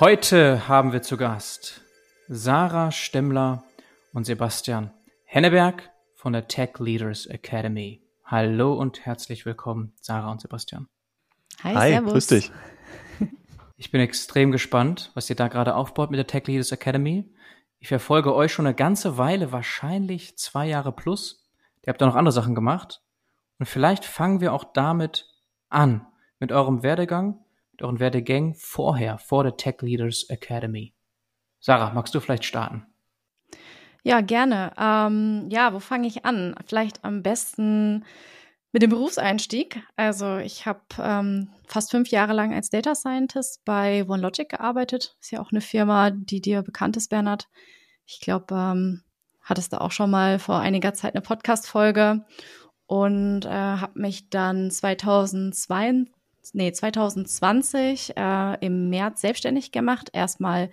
Heute haben wir zu Gast Sarah Stemmler und Sebastian Henneberg von der Tech Leaders Academy. Hallo und herzlich willkommen, Sarah und Sebastian. Hi, Hi servus. grüß dich. Ich bin extrem gespannt, was ihr da gerade aufbaut mit der Tech Leaders Academy. Ich verfolge euch schon eine ganze Weile, wahrscheinlich zwei Jahre plus. Ihr habt da noch andere Sachen gemacht. Und vielleicht fangen wir auch damit an, mit eurem Werdegang, mit euren Werdegängen vorher, vor der Tech Leaders Academy. Sarah, magst du vielleicht starten? Ja, gerne. Ähm, ja, wo fange ich an? Vielleicht am besten mit dem Berufseinstieg. Also ich habe ähm, fast fünf Jahre lang als Data Scientist bei OneLogic gearbeitet. Ist ja auch eine Firma, die dir bekannt ist, Bernhard. Ich glaube, ähm, hattest du auch schon mal vor einiger Zeit eine Podcast-Folge und äh, habe mich dann 2002, nee, 2020 äh, im März selbstständig gemacht. Erstmal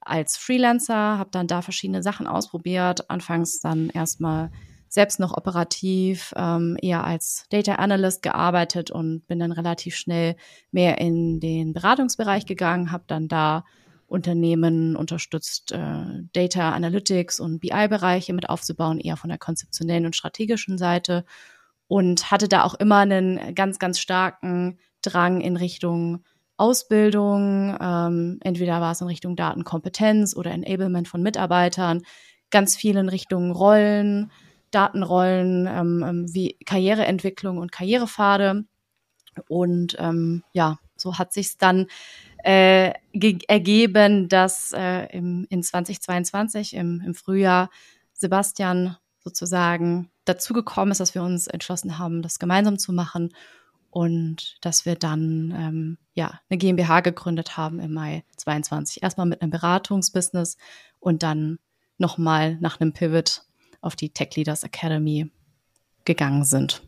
als Freelancer, habe dann da verschiedene Sachen ausprobiert. Anfangs dann erstmal selbst noch operativ, ähm, eher als Data Analyst gearbeitet und bin dann relativ schnell mehr in den Beratungsbereich gegangen, habe dann da Unternehmen unterstützt, äh, Data Analytics und BI-Bereiche mit aufzubauen, eher von der konzeptionellen und strategischen Seite und hatte da auch immer einen ganz, ganz starken Drang in Richtung Ausbildung, ähm, entweder war es in Richtung Datenkompetenz oder Enablement von Mitarbeitern, ganz viel in Richtung Rollen, Datenrollen, ähm, ähm, wie Karriereentwicklung und Karrierepfade. Und ähm, ja, so hat sich dann äh, ergeben, dass äh, im, in 2022 im, im Frühjahr Sebastian sozusagen dazugekommen ist, dass wir uns entschlossen haben, das gemeinsam zu machen und dass wir dann ähm, ja eine GmbH gegründet haben im Mai 22. Erstmal mit einem Beratungsbusiness und dann nochmal nach einem Pivot auf die Tech Leaders Academy gegangen sind.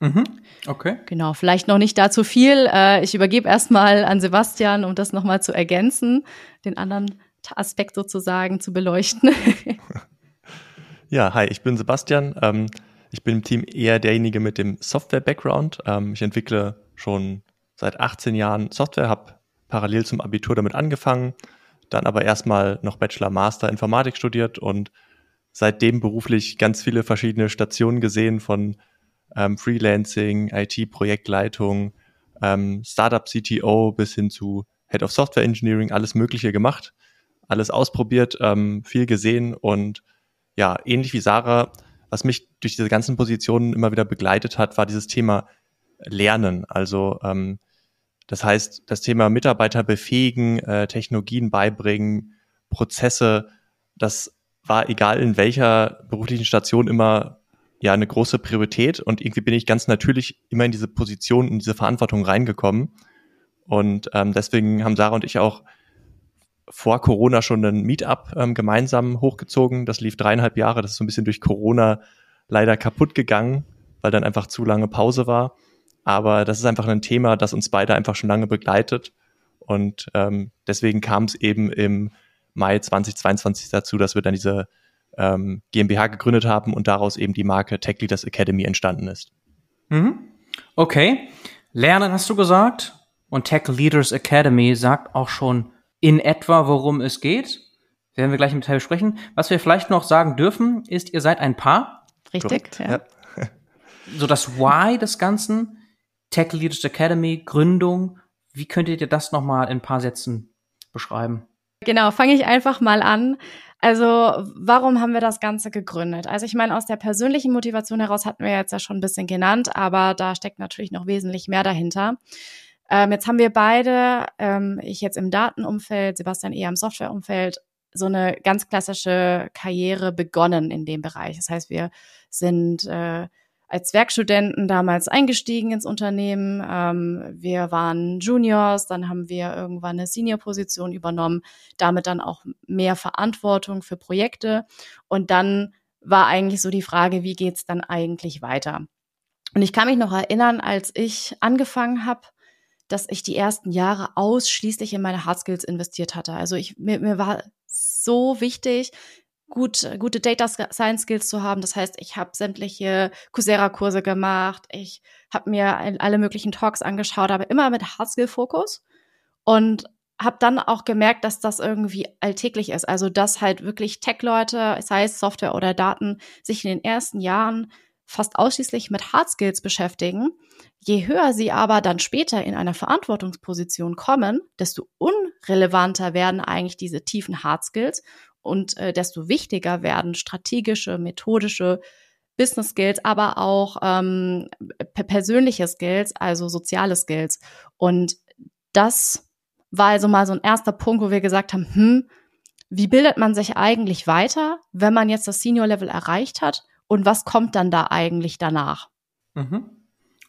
Mhm. Okay. Genau, vielleicht noch nicht dazu viel. Äh, ich übergebe erstmal an Sebastian, um das nochmal zu ergänzen, den anderen Aspekt sozusagen zu beleuchten. ja, hi, ich bin Sebastian. Ich bin im Team eher derjenige mit dem Software-Background. Ähm, ich entwickle schon seit 18 Jahren Software, habe parallel zum Abitur damit angefangen, dann aber erstmal noch Bachelor, Master Informatik studiert und seitdem beruflich ganz viele verschiedene Stationen gesehen von ähm, Freelancing, IT-Projektleitung, ähm, Startup-CTO bis hin zu Head of Software Engineering, alles Mögliche gemacht, alles ausprobiert, ähm, viel gesehen und ja, ähnlich wie Sarah, was mich durch diese ganzen Positionen immer wieder begleitet hat, war dieses Thema Lernen. Also ähm, das heißt, das Thema Mitarbeiter befähigen, äh, Technologien beibringen, Prozesse, das war egal in welcher beruflichen Station immer ja eine große Priorität und irgendwie bin ich ganz natürlich immer in diese Position, in diese Verantwortung reingekommen. Und ähm, deswegen haben Sarah und ich auch vor Corona schon ein Meetup ähm, gemeinsam hochgezogen. Das lief dreieinhalb Jahre. Das ist so ein bisschen durch Corona leider kaputt gegangen, weil dann einfach zu lange Pause war. Aber das ist einfach ein Thema, das uns beide einfach schon lange begleitet. Und ähm, deswegen kam es eben im Mai 2022 dazu, dass wir dann diese ähm, GmbH gegründet haben und daraus eben die Marke Tech Leaders Academy entstanden ist. Mhm. Okay. Lernen hast du gesagt. Und Tech Leaders Academy sagt auch schon in etwa, worum es geht. Werden wir gleich im Detail besprechen. Was wir vielleicht noch sagen dürfen, ist, ihr seid ein Paar. Richtig, ja. ja. So das Why des Ganzen, Tech Leaders Academy, Gründung. Wie könntet ihr das nochmal in ein paar Sätzen beschreiben? Genau, fange ich einfach mal an. Also, warum haben wir das Ganze gegründet? Also, ich meine, aus der persönlichen Motivation heraus hatten wir jetzt ja schon ein bisschen genannt, aber da steckt natürlich noch wesentlich mehr dahinter. Ähm, jetzt haben wir beide, ähm, ich jetzt im Datenumfeld, Sebastian eher im Softwareumfeld, so eine ganz klassische Karriere begonnen in dem Bereich. Das heißt, wir sind äh, als Werkstudenten damals eingestiegen ins Unternehmen. Ähm, wir waren Juniors, dann haben wir irgendwann eine Senior-Position übernommen, damit dann auch mehr Verantwortung für Projekte. Und dann war eigentlich so die Frage, wie geht's dann eigentlich weiter? Und ich kann mich noch erinnern, als ich angefangen habe, dass ich die ersten Jahre ausschließlich in meine Hard Skills investiert hatte. Also ich, mir, mir war so wichtig, gut, gute Data Science Skills zu haben. Das heißt, ich habe sämtliche Coursera-Kurse gemacht, ich habe mir alle möglichen Talks angeschaut, aber immer mit Hard Skill Fokus. Und habe dann auch gemerkt, dass das irgendwie alltäglich ist. Also, dass halt wirklich Tech-Leute, sei es Software oder Daten, sich in den ersten Jahren fast ausschließlich mit Hard Skills beschäftigen. Je höher sie aber dann später in einer Verantwortungsposition kommen, desto unrelevanter werden eigentlich diese tiefen Hard Skills und äh, desto wichtiger werden strategische, methodische Business Skills, aber auch ähm, persönliche Skills, also soziale Skills. Und das war also mal so ein erster Punkt, wo wir gesagt haben, hm, wie bildet man sich eigentlich weiter, wenn man jetzt das Senior Level erreicht hat und was kommt dann da eigentlich danach? Mhm.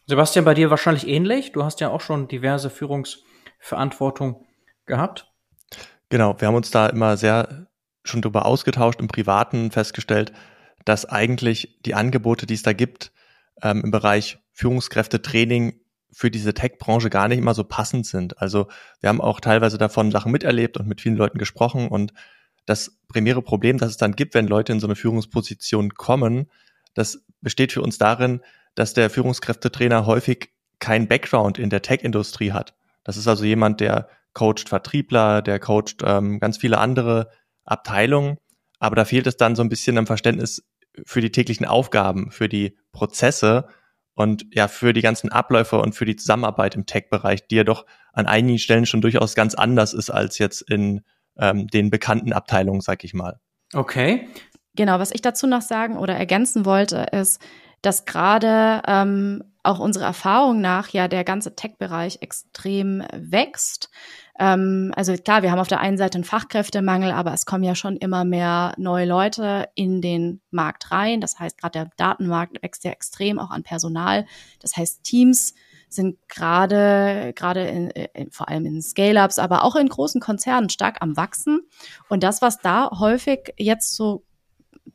Sebastian, bei dir wahrscheinlich ähnlich. Du hast ja auch schon diverse Führungsverantwortung gehabt. Genau, wir haben uns da immer sehr schon darüber ausgetauscht, im Privaten festgestellt, dass eigentlich die Angebote, die es da gibt, ähm, im Bereich Führungskräftetraining für diese Tech-Branche gar nicht immer so passend sind. Also wir haben auch teilweise davon Sachen miterlebt und mit vielen Leuten gesprochen und das primäre Problem, das es dann gibt, wenn Leute in so eine Führungsposition kommen, das besteht für uns darin, dass der Führungskräftetrainer häufig keinen Background in der Tech-Industrie hat. Das ist also jemand, der coacht Vertriebler, der coacht ähm, ganz viele andere Abteilungen, aber da fehlt es dann so ein bisschen am Verständnis für die täglichen Aufgaben, für die Prozesse und ja, für die ganzen Abläufe und für die Zusammenarbeit im Tech-Bereich, die ja doch an einigen Stellen schon durchaus ganz anders ist als jetzt in ähm, den bekannten Abteilungen, sag ich mal. Okay. Genau, was ich dazu noch sagen oder ergänzen wollte, ist, dass gerade ähm, auch unsere Erfahrung nach ja der ganze Tech-Bereich extrem wächst. Ähm, also klar, wir haben auf der einen Seite einen Fachkräftemangel, aber es kommen ja schon immer mehr neue Leute in den Markt rein. Das heißt, gerade der Datenmarkt wächst ja extrem auch an Personal. Das heißt, Teams sind gerade gerade in, in, vor allem in Scale-ups, aber auch in großen Konzernen stark am wachsen. Und das, was da häufig jetzt so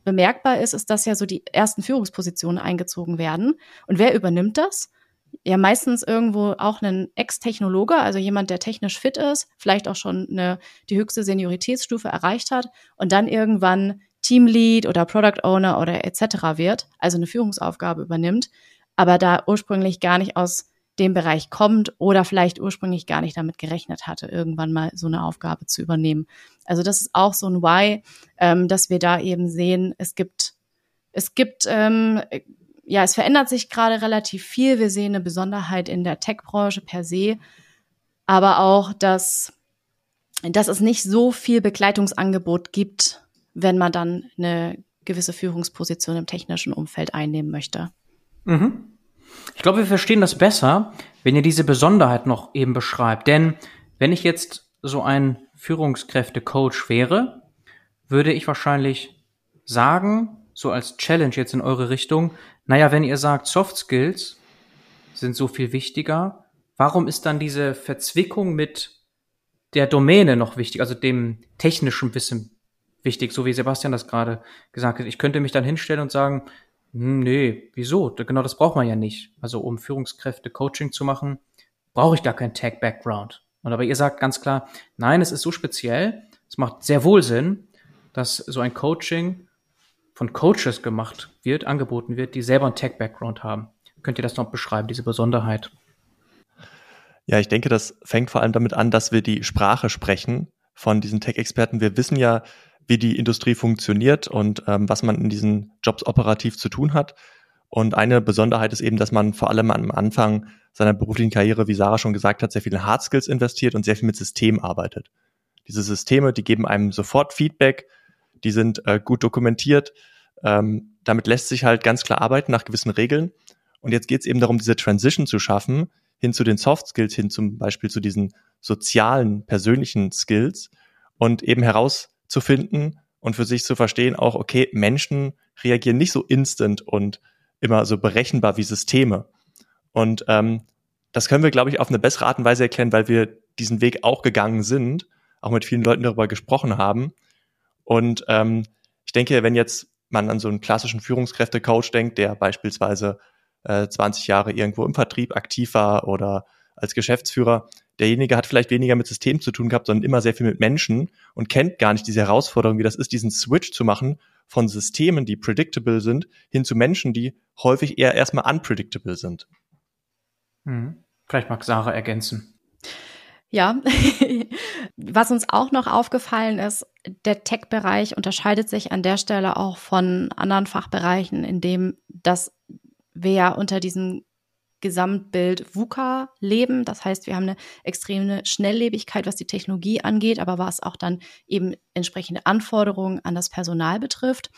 bemerkbar ist, ist, dass ja so die ersten Führungspositionen eingezogen werden. Und wer übernimmt das? Ja, meistens irgendwo auch ein Ex-Technologe, also jemand, der technisch fit ist, vielleicht auch schon eine, die höchste Senioritätsstufe erreicht hat und dann irgendwann Teamlead oder Product Owner oder etc. wird, also eine Führungsaufgabe übernimmt, aber da ursprünglich gar nicht aus dem Bereich kommt oder vielleicht ursprünglich gar nicht damit gerechnet hatte, irgendwann mal so eine Aufgabe zu übernehmen. Also das ist auch so ein Why, ähm, dass wir da eben sehen, es gibt, es gibt, ähm, ja, es verändert sich gerade relativ viel. Wir sehen eine Besonderheit in der Tech-Branche per se, aber auch, dass, dass es nicht so viel Begleitungsangebot gibt, wenn man dann eine gewisse Führungsposition im technischen Umfeld einnehmen möchte. Mhm. Ich glaube, wir verstehen das besser, wenn ihr diese Besonderheit noch eben beschreibt. Denn wenn ich jetzt so ein Führungskräfte-Coach wäre, würde ich wahrscheinlich sagen, so als Challenge jetzt in eure Richtung, naja, wenn ihr sagt, Soft Skills sind so viel wichtiger, warum ist dann diese Verzwickung mit der Domäne noch wichtig, also dem technischen Wissen wichtig, so wie Sebastian das gerade gesagt hat. Ich könnte mich dann hinstellen und sagen, nee, wieso? Genau das braucht man ja nicht. Also um Führungskräfte Coaching zu machen, brauche ich gar keinen Tech-Background. Und aber ihr sagt ganz klar, nein, es ist so speziell, es macht sehr wohl Sinn, dass so ein Coaching von Coaches gemacht wird, angeboten wird, die selber einen Tech-Background haben. Könnt ihr das noch beschreiben, diese Besonderheit? Ja, ich denke, das fängt vor allem damit an, dass wir die Sprache sprechen von diesen Tech-Experten. Wir wissen ja, wie die Industrie funktioniert und ähm, was man in diesen Jobs operativ zu tun hat. Und eine Besonderheit ist eben, dass man vor allem am Anfang seiner beruflichen Karriere, wie Sarah schon gesagt hat, sehr viel in Hard Skills investiert und sehr viel mit Systemen arbeitet. Diese Systeme, die geben einem sofort Feedback, die sind äh, gut dokumentiert. Ähm, damit lässt sich halt ganz klar arbeiten nach gewissen Regeln. Und jetzt geht es eben darum, diese Transition zu schaffen, hin zu den Soft Skills, hin zum Beispiel zu diesen sozialen, persönlichen Skills und eben heraus zu finden und für sich zu verstehen, auch, okay, Menschen reagieren nicht so instant und immer so berechenbar wie Systeme. Und ähm, das können wir, glaube ich, auf eine bessere Art und Weise erklären, weil wir diesen Weg auch gegangen sind, auch mit vielen Leuten darüber gesprochen haben. Und ähm, ich denke, wenn jetzt man an so einen klassischen Führungskräftecoach denkt, der beispielsweise äh, 20 Jahre irgendwo im Vertrieb aktiv war oder als Geschäftsführer, derjenige hat vielleicht weniger mit Systemen zu tun gehabt, sondern immer sehr viel mit Menschen und kennt gar nicht diese Herausforderung, wie das ist, diesen Switch zu machen von Systemen, die predictable sind, hin zu Menschen, die häufig eher erstmal unpredictable sind. Hm. Vielleicht mag Sarah ergänzen. Ja, Was uns auch noch aufgefallen ist, der Tech-Bereich unterscheidet sich an der Stelle auch von anderen Fachbereichen, indem dass wir ja unter diesem Gesamtbild VUCA leben. Das heißt, wir haben eine extreme Schnelllebigkeit, was die Technologie angeht, aber was auch dann eben entsprechende Anforderungen an das Personal betrifft.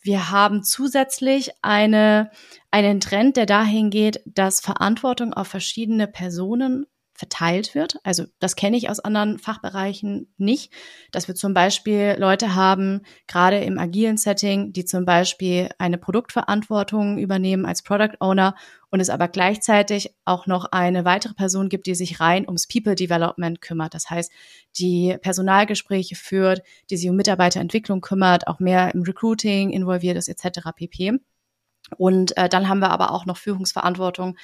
Wir haben zusätzlich eine, einen Trend, der dahin geht, dass Verantwortung auf verschiedene Personen verteilt wird. Also das kenne ich aus anderen Fachbereichen nicht, dass wir zum Beispiel Leute haben, gerade im agilen Setting, die zum Beispiel eine Produktverantwortung übernehmen als Product Owner und es aber gleichzeitig auch noch eine weitere Person gibt, die sich rein ums People Development kümmert. Das heißt, die Personalgespräche führt, die sich um Mitarbeiterentwicklung kümmert, auch mehr im Recruiting involviert ist etc. pp. Und äh, dann haben wir aber auch noch Führungsverantwortung,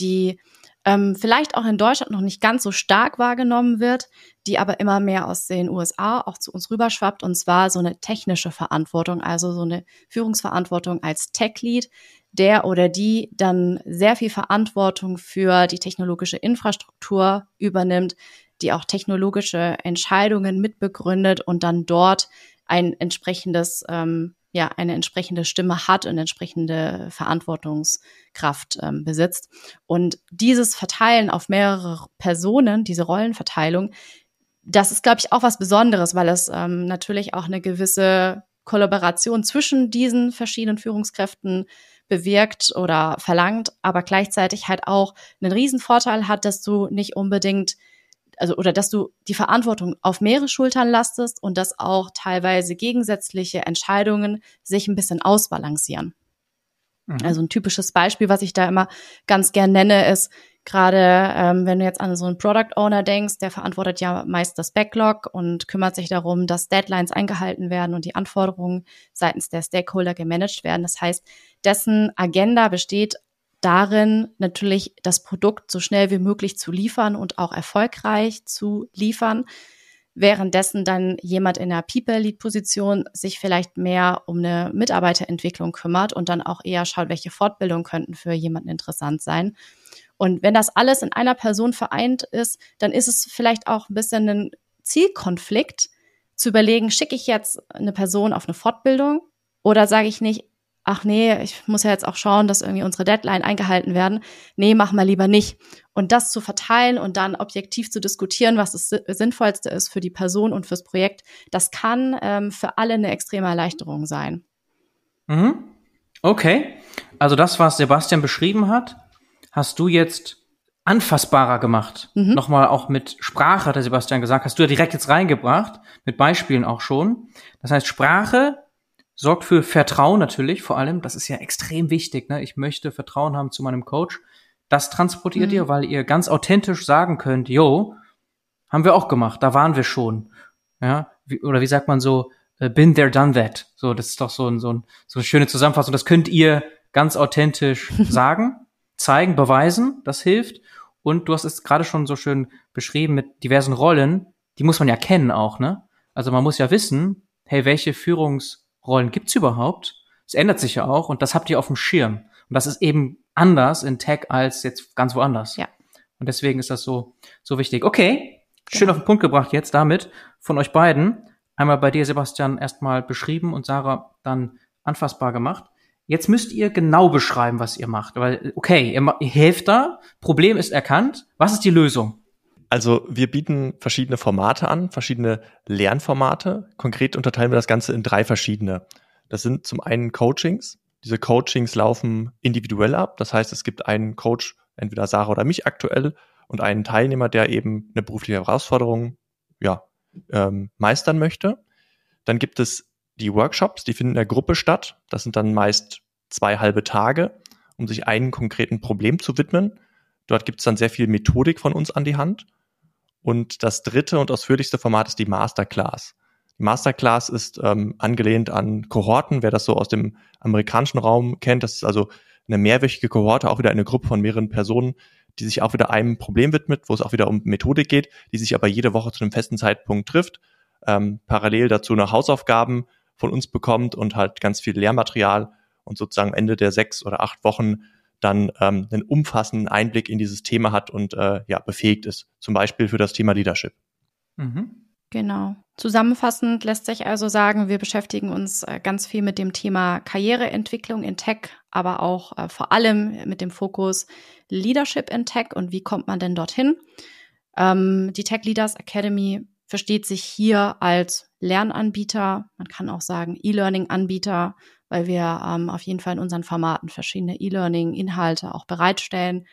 die ähm, vielleicht auch in Deutschland noch nicht ganz so stark wahrgenommen wird, die aber immer mehr aus den USA auch zu uns rüberschwappt, und zwar so eine technische Verantwortung, also so eine Führungsverantwortung als Tech-Lead, der oder die dann sehr viel Verantwortung für die technologische Infrastruktur übernimmt, die auch technologische Entscheidungen mitbegründet und dann dort ein entsprechendes ähm, ja eine entsprechende Stimme hat und entsprechende Verantwortungskraft ähm, besitzt. Und dieses Verteilen auf mehrere Personen, diese Rollenverteilung, das ist, glaube ich, auch was Besonderes, weil es ähm, natürlich auch eine gewisse Kollaboration zwischen diesen verschiedenen Führungskräften bewirkt oder verlangt, aber gleichzeitig halt auch einen riesen Vorteil hat, dass du nicht unbedingt also oder dass du die Verantwortung auf mehrere Schultern lastest und dass auch teilweise gegensätzliche Entscheidungen sich ein bisschen ausbalancieren. Mhm. Also ein typisches Beispiel, was ich da immer ganz gern nenne, ist gerade, ähm, wenn du jetzt an so einen Product Owner denkst, der verantwortet ja meist das Backlog und kümmert sich darum, dass Deadlines eingehalten werden und die Anforderungen seitens der Stakeholder gemanagt werden. Das heißt, dessen Agenda besteht darin, natürlich das Produkt so schnell wie möglich zu liefern und auch erfolgreich zu liefern. Währenddessen dann jemand in der People-Lead-Position sich vielleicht mehr um eine Mitarbeiterentwicklung kümmert und dann auch eher schaut, welche Fortbildungen könnten für jemanden interessant sein. Und wenn das alles in einer Person vereint ist, dann ist es vielleicht auch ein bisschen ein Zielkonflikt, zu überlegen, schicke ich jetzt eine Person auf eine Fortbildung oder sage ich nicht, ach nee, ich muss ja jetzt auch schauen, dass irgendwie unsere Deadline eingehalten werden. Nee, mach mal lieber nicht. Und das zu verteilen und dann objektiv zu diskutieren, was das Sinnvollste ist für die Person und fürs Projekt, das kann ähm, für alle eine extreme Erleichterung sein. Mhm. Okay. Also das, was Sebastian beschrieben hat, hast du jetzt anfassbarer gemacht. Mhm. Nochmal auch mit Sprache, hat der Sebastian gesagt, hast du ja direkt jetzt reingebracht, mit Beispielen auch schon. Das heißt, Sprache sorgt für Vertrauen natürlich, vor allem. Das ist ja extrem wichtig. Ne? Ich möchte Vertrauen haben zu meinem Coach. Das transportiert mhm. ihr, weil ihr ganz authentisch sagen könnt, yo, haben wir auch gemacht, da waren wir schon. Ja, wie, oder wie sagt man so, äh, been there, done that. So, das ist doch so, ein, so, ein, so eine schöne Zusammenfassung. Das könnt ihr ganz authentisch sagen, zeigen, beweisen. Das hilft. Und du hast es gerade schon so schön beschrieben mit diversen Rollen. Die muss man ja kennen auch, ne? Also man muss ja wissen, hey, welche Führungs Rollen gibt's überhaupt? Es ändert sich ja auch und das habt ihr auf dem Schirm. Und das ist eben anders in Tech als jetzt ganz woanders. Ja. Und deswegen ist das so, so wichtig. Okay, schön ja. auf den Punkt gebracht jetzt damit von euch beiden. Einmal bei dir, Sebastian, erstmal beschrieben und Sarah dann anfassbar gemacht. Jetzt müsst ihr genau beschreiben, was ihr macht. Weil, okay, ihr, ihr helft da, Problem ist erkannt. Was ist die Lösung? Also wir bieten verschiedene Formate an, verschiedene Lernformate. Konkret unterteilen wir das Ganze in drei verschiedene. Das sind zum einen Coachings. Diese Coachings laufen individuell ab. Das heißt, es gibt einen Coach, entweder Sarah oder mich aktuell, und einen Teilnehmer, der eben eine berufliche Herausforderung ja, ähm, meistern möchte. Dann gibt es die Workshops, die finden in der Gruppe statt. Das sind dann meist zwei halbe Tage, um sich einem konkreten Problem zu widmen. Dort gibt es dann sehr viel Methodik von uns an die Hand. Und das dritte und ausführlichste Format ist die Masterclass. Die Masterclass ist ähm, angelehnt an Kohorten, wer das so aus dem amerikanischen Raum kennt. Das ist also eine mehrwöchige Kohorte, auch wieder eine Gruppe von mehreren Personen, die sich auch wieder einem Problem widmet, wo es auch wieder um Methodik geht, die sich aber jede Woche zu einem festen Zeitpunkt trifft, ähm, parallel dazu noch Hausaufgaben von uns bekommt und halt ganz viel Lehrmaterial und sozusagen Ende der sechs oder acht Wochen dann ähm, einen umfassenden Einblick in dieses Thema hat und äh, ja befähigt ist, zum Beispiel für das Thema Leadership. Mhm. Genau. Zusammenfassend lässt sich also sagen, wir beschäftigen uns äh, ganz viel mit dem Thema Karriereentwicklung in Tech, aber auch äh, vor allem mit dem Fokus Leadership in Tech und wie kommt man denn dorthin. Ähm, die Tech Leaders Academy versteht sich hier als Lernanbieter, man kann auch sagen E-Learning-Anbieter, weil wir ähm, auf jeden Fall in unseren Formaten verschiedene E-Learning-Inhalte auch bereitstellen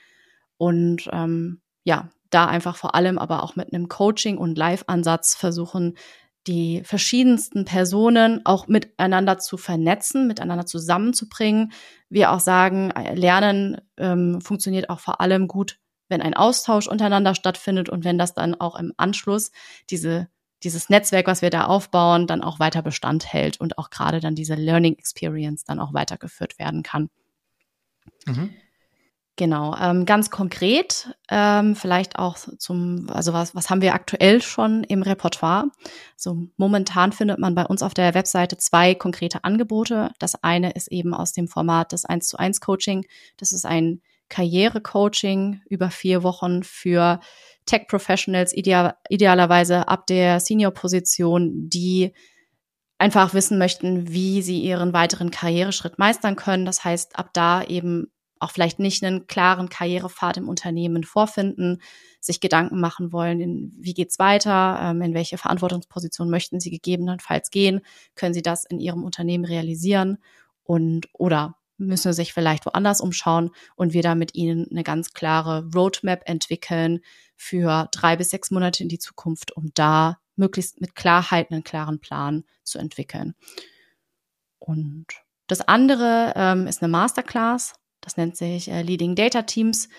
und ähm, ja, da einfach vor allem aber auch mit einem Coaching- und Live-Ansatz versuchen, die verschiedensten Personen auch miteinander zu vernetzen, miteinander zusammenzubringen. Wir auch sagen, Lernen ähm, funktioniert auch vor allem gut, wenn ein Austausch untereinander stattfindet und wenn das dann auch im Anschluss diese dieses Netzwerk, was wir da aufbauen, dann auch weiter Bestand hält und auch gerade dann diese Learning Experience dann auch weitergeführt werden kann. Mhm. Genau, ähm, ganz konkret, ähm, vielleicht auch zum, also was, was haben wir aktuell schon im Repertoire? So momentan findet man bei uns auf der Webseite zwei konkrete Angebote. Das eine ist eben aus dem Format des 1 zu 1 Coaching. Das ist ein Karriere-Coaching über vier Wochen für Tech-Professionals, ideal, idealerweise ab der Senior-Position, die einfach wissen möchten, wie sie ihren weiteren Karriereschritt meistern können. Das heißt, ab da eben auch vielleicht nicht einen klaren Karrierepfad im Unternehmen vorfinden, sich Gedanken machen wollen, in, wie geht's weiter, ähm, in welche Verantwortungsposition möchten sie gegebenenfalls gehen, können sie das in ihrem Unternehmen realisieren und oder müssen sich vielleicht woanders umschauen und wir da mit ihnen eine ganz klare Roadmap entwickeln für drei bis sechs Monate in die Zukunft, um da möglichst mit Klarheit einen klaren Plan zu entwickeln. Und das andere ähm, ist eine Masterclass. Das nennt sich äh, Leading Data Teams.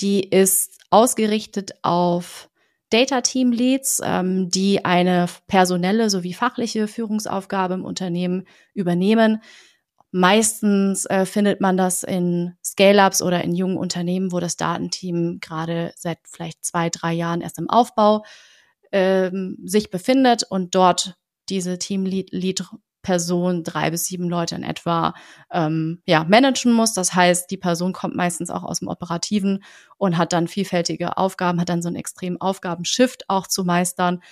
Die ist ausgerichtet auf Data Team Leads, ähm, die eine personelle sowie fachliche Führungsaufgabe im Unternehmen übernehmen. Meistens äh, findet man das in Scale-ups oder in jungen Unternehmen, wo das Datenteam gerade seit vielleicht zwei, drei Jahren erst im Aufbau ähm, sich befindet und dort diese Team-Lead Person drei bis sieben Leute in etwa ähm, ja, managen muss. Das heißt, die Person kommt meistens auch aus dem Operativen und hat dann vielfältige Aufgaben, hat dann so einen extremen Aufgabenshift auch zu meistern.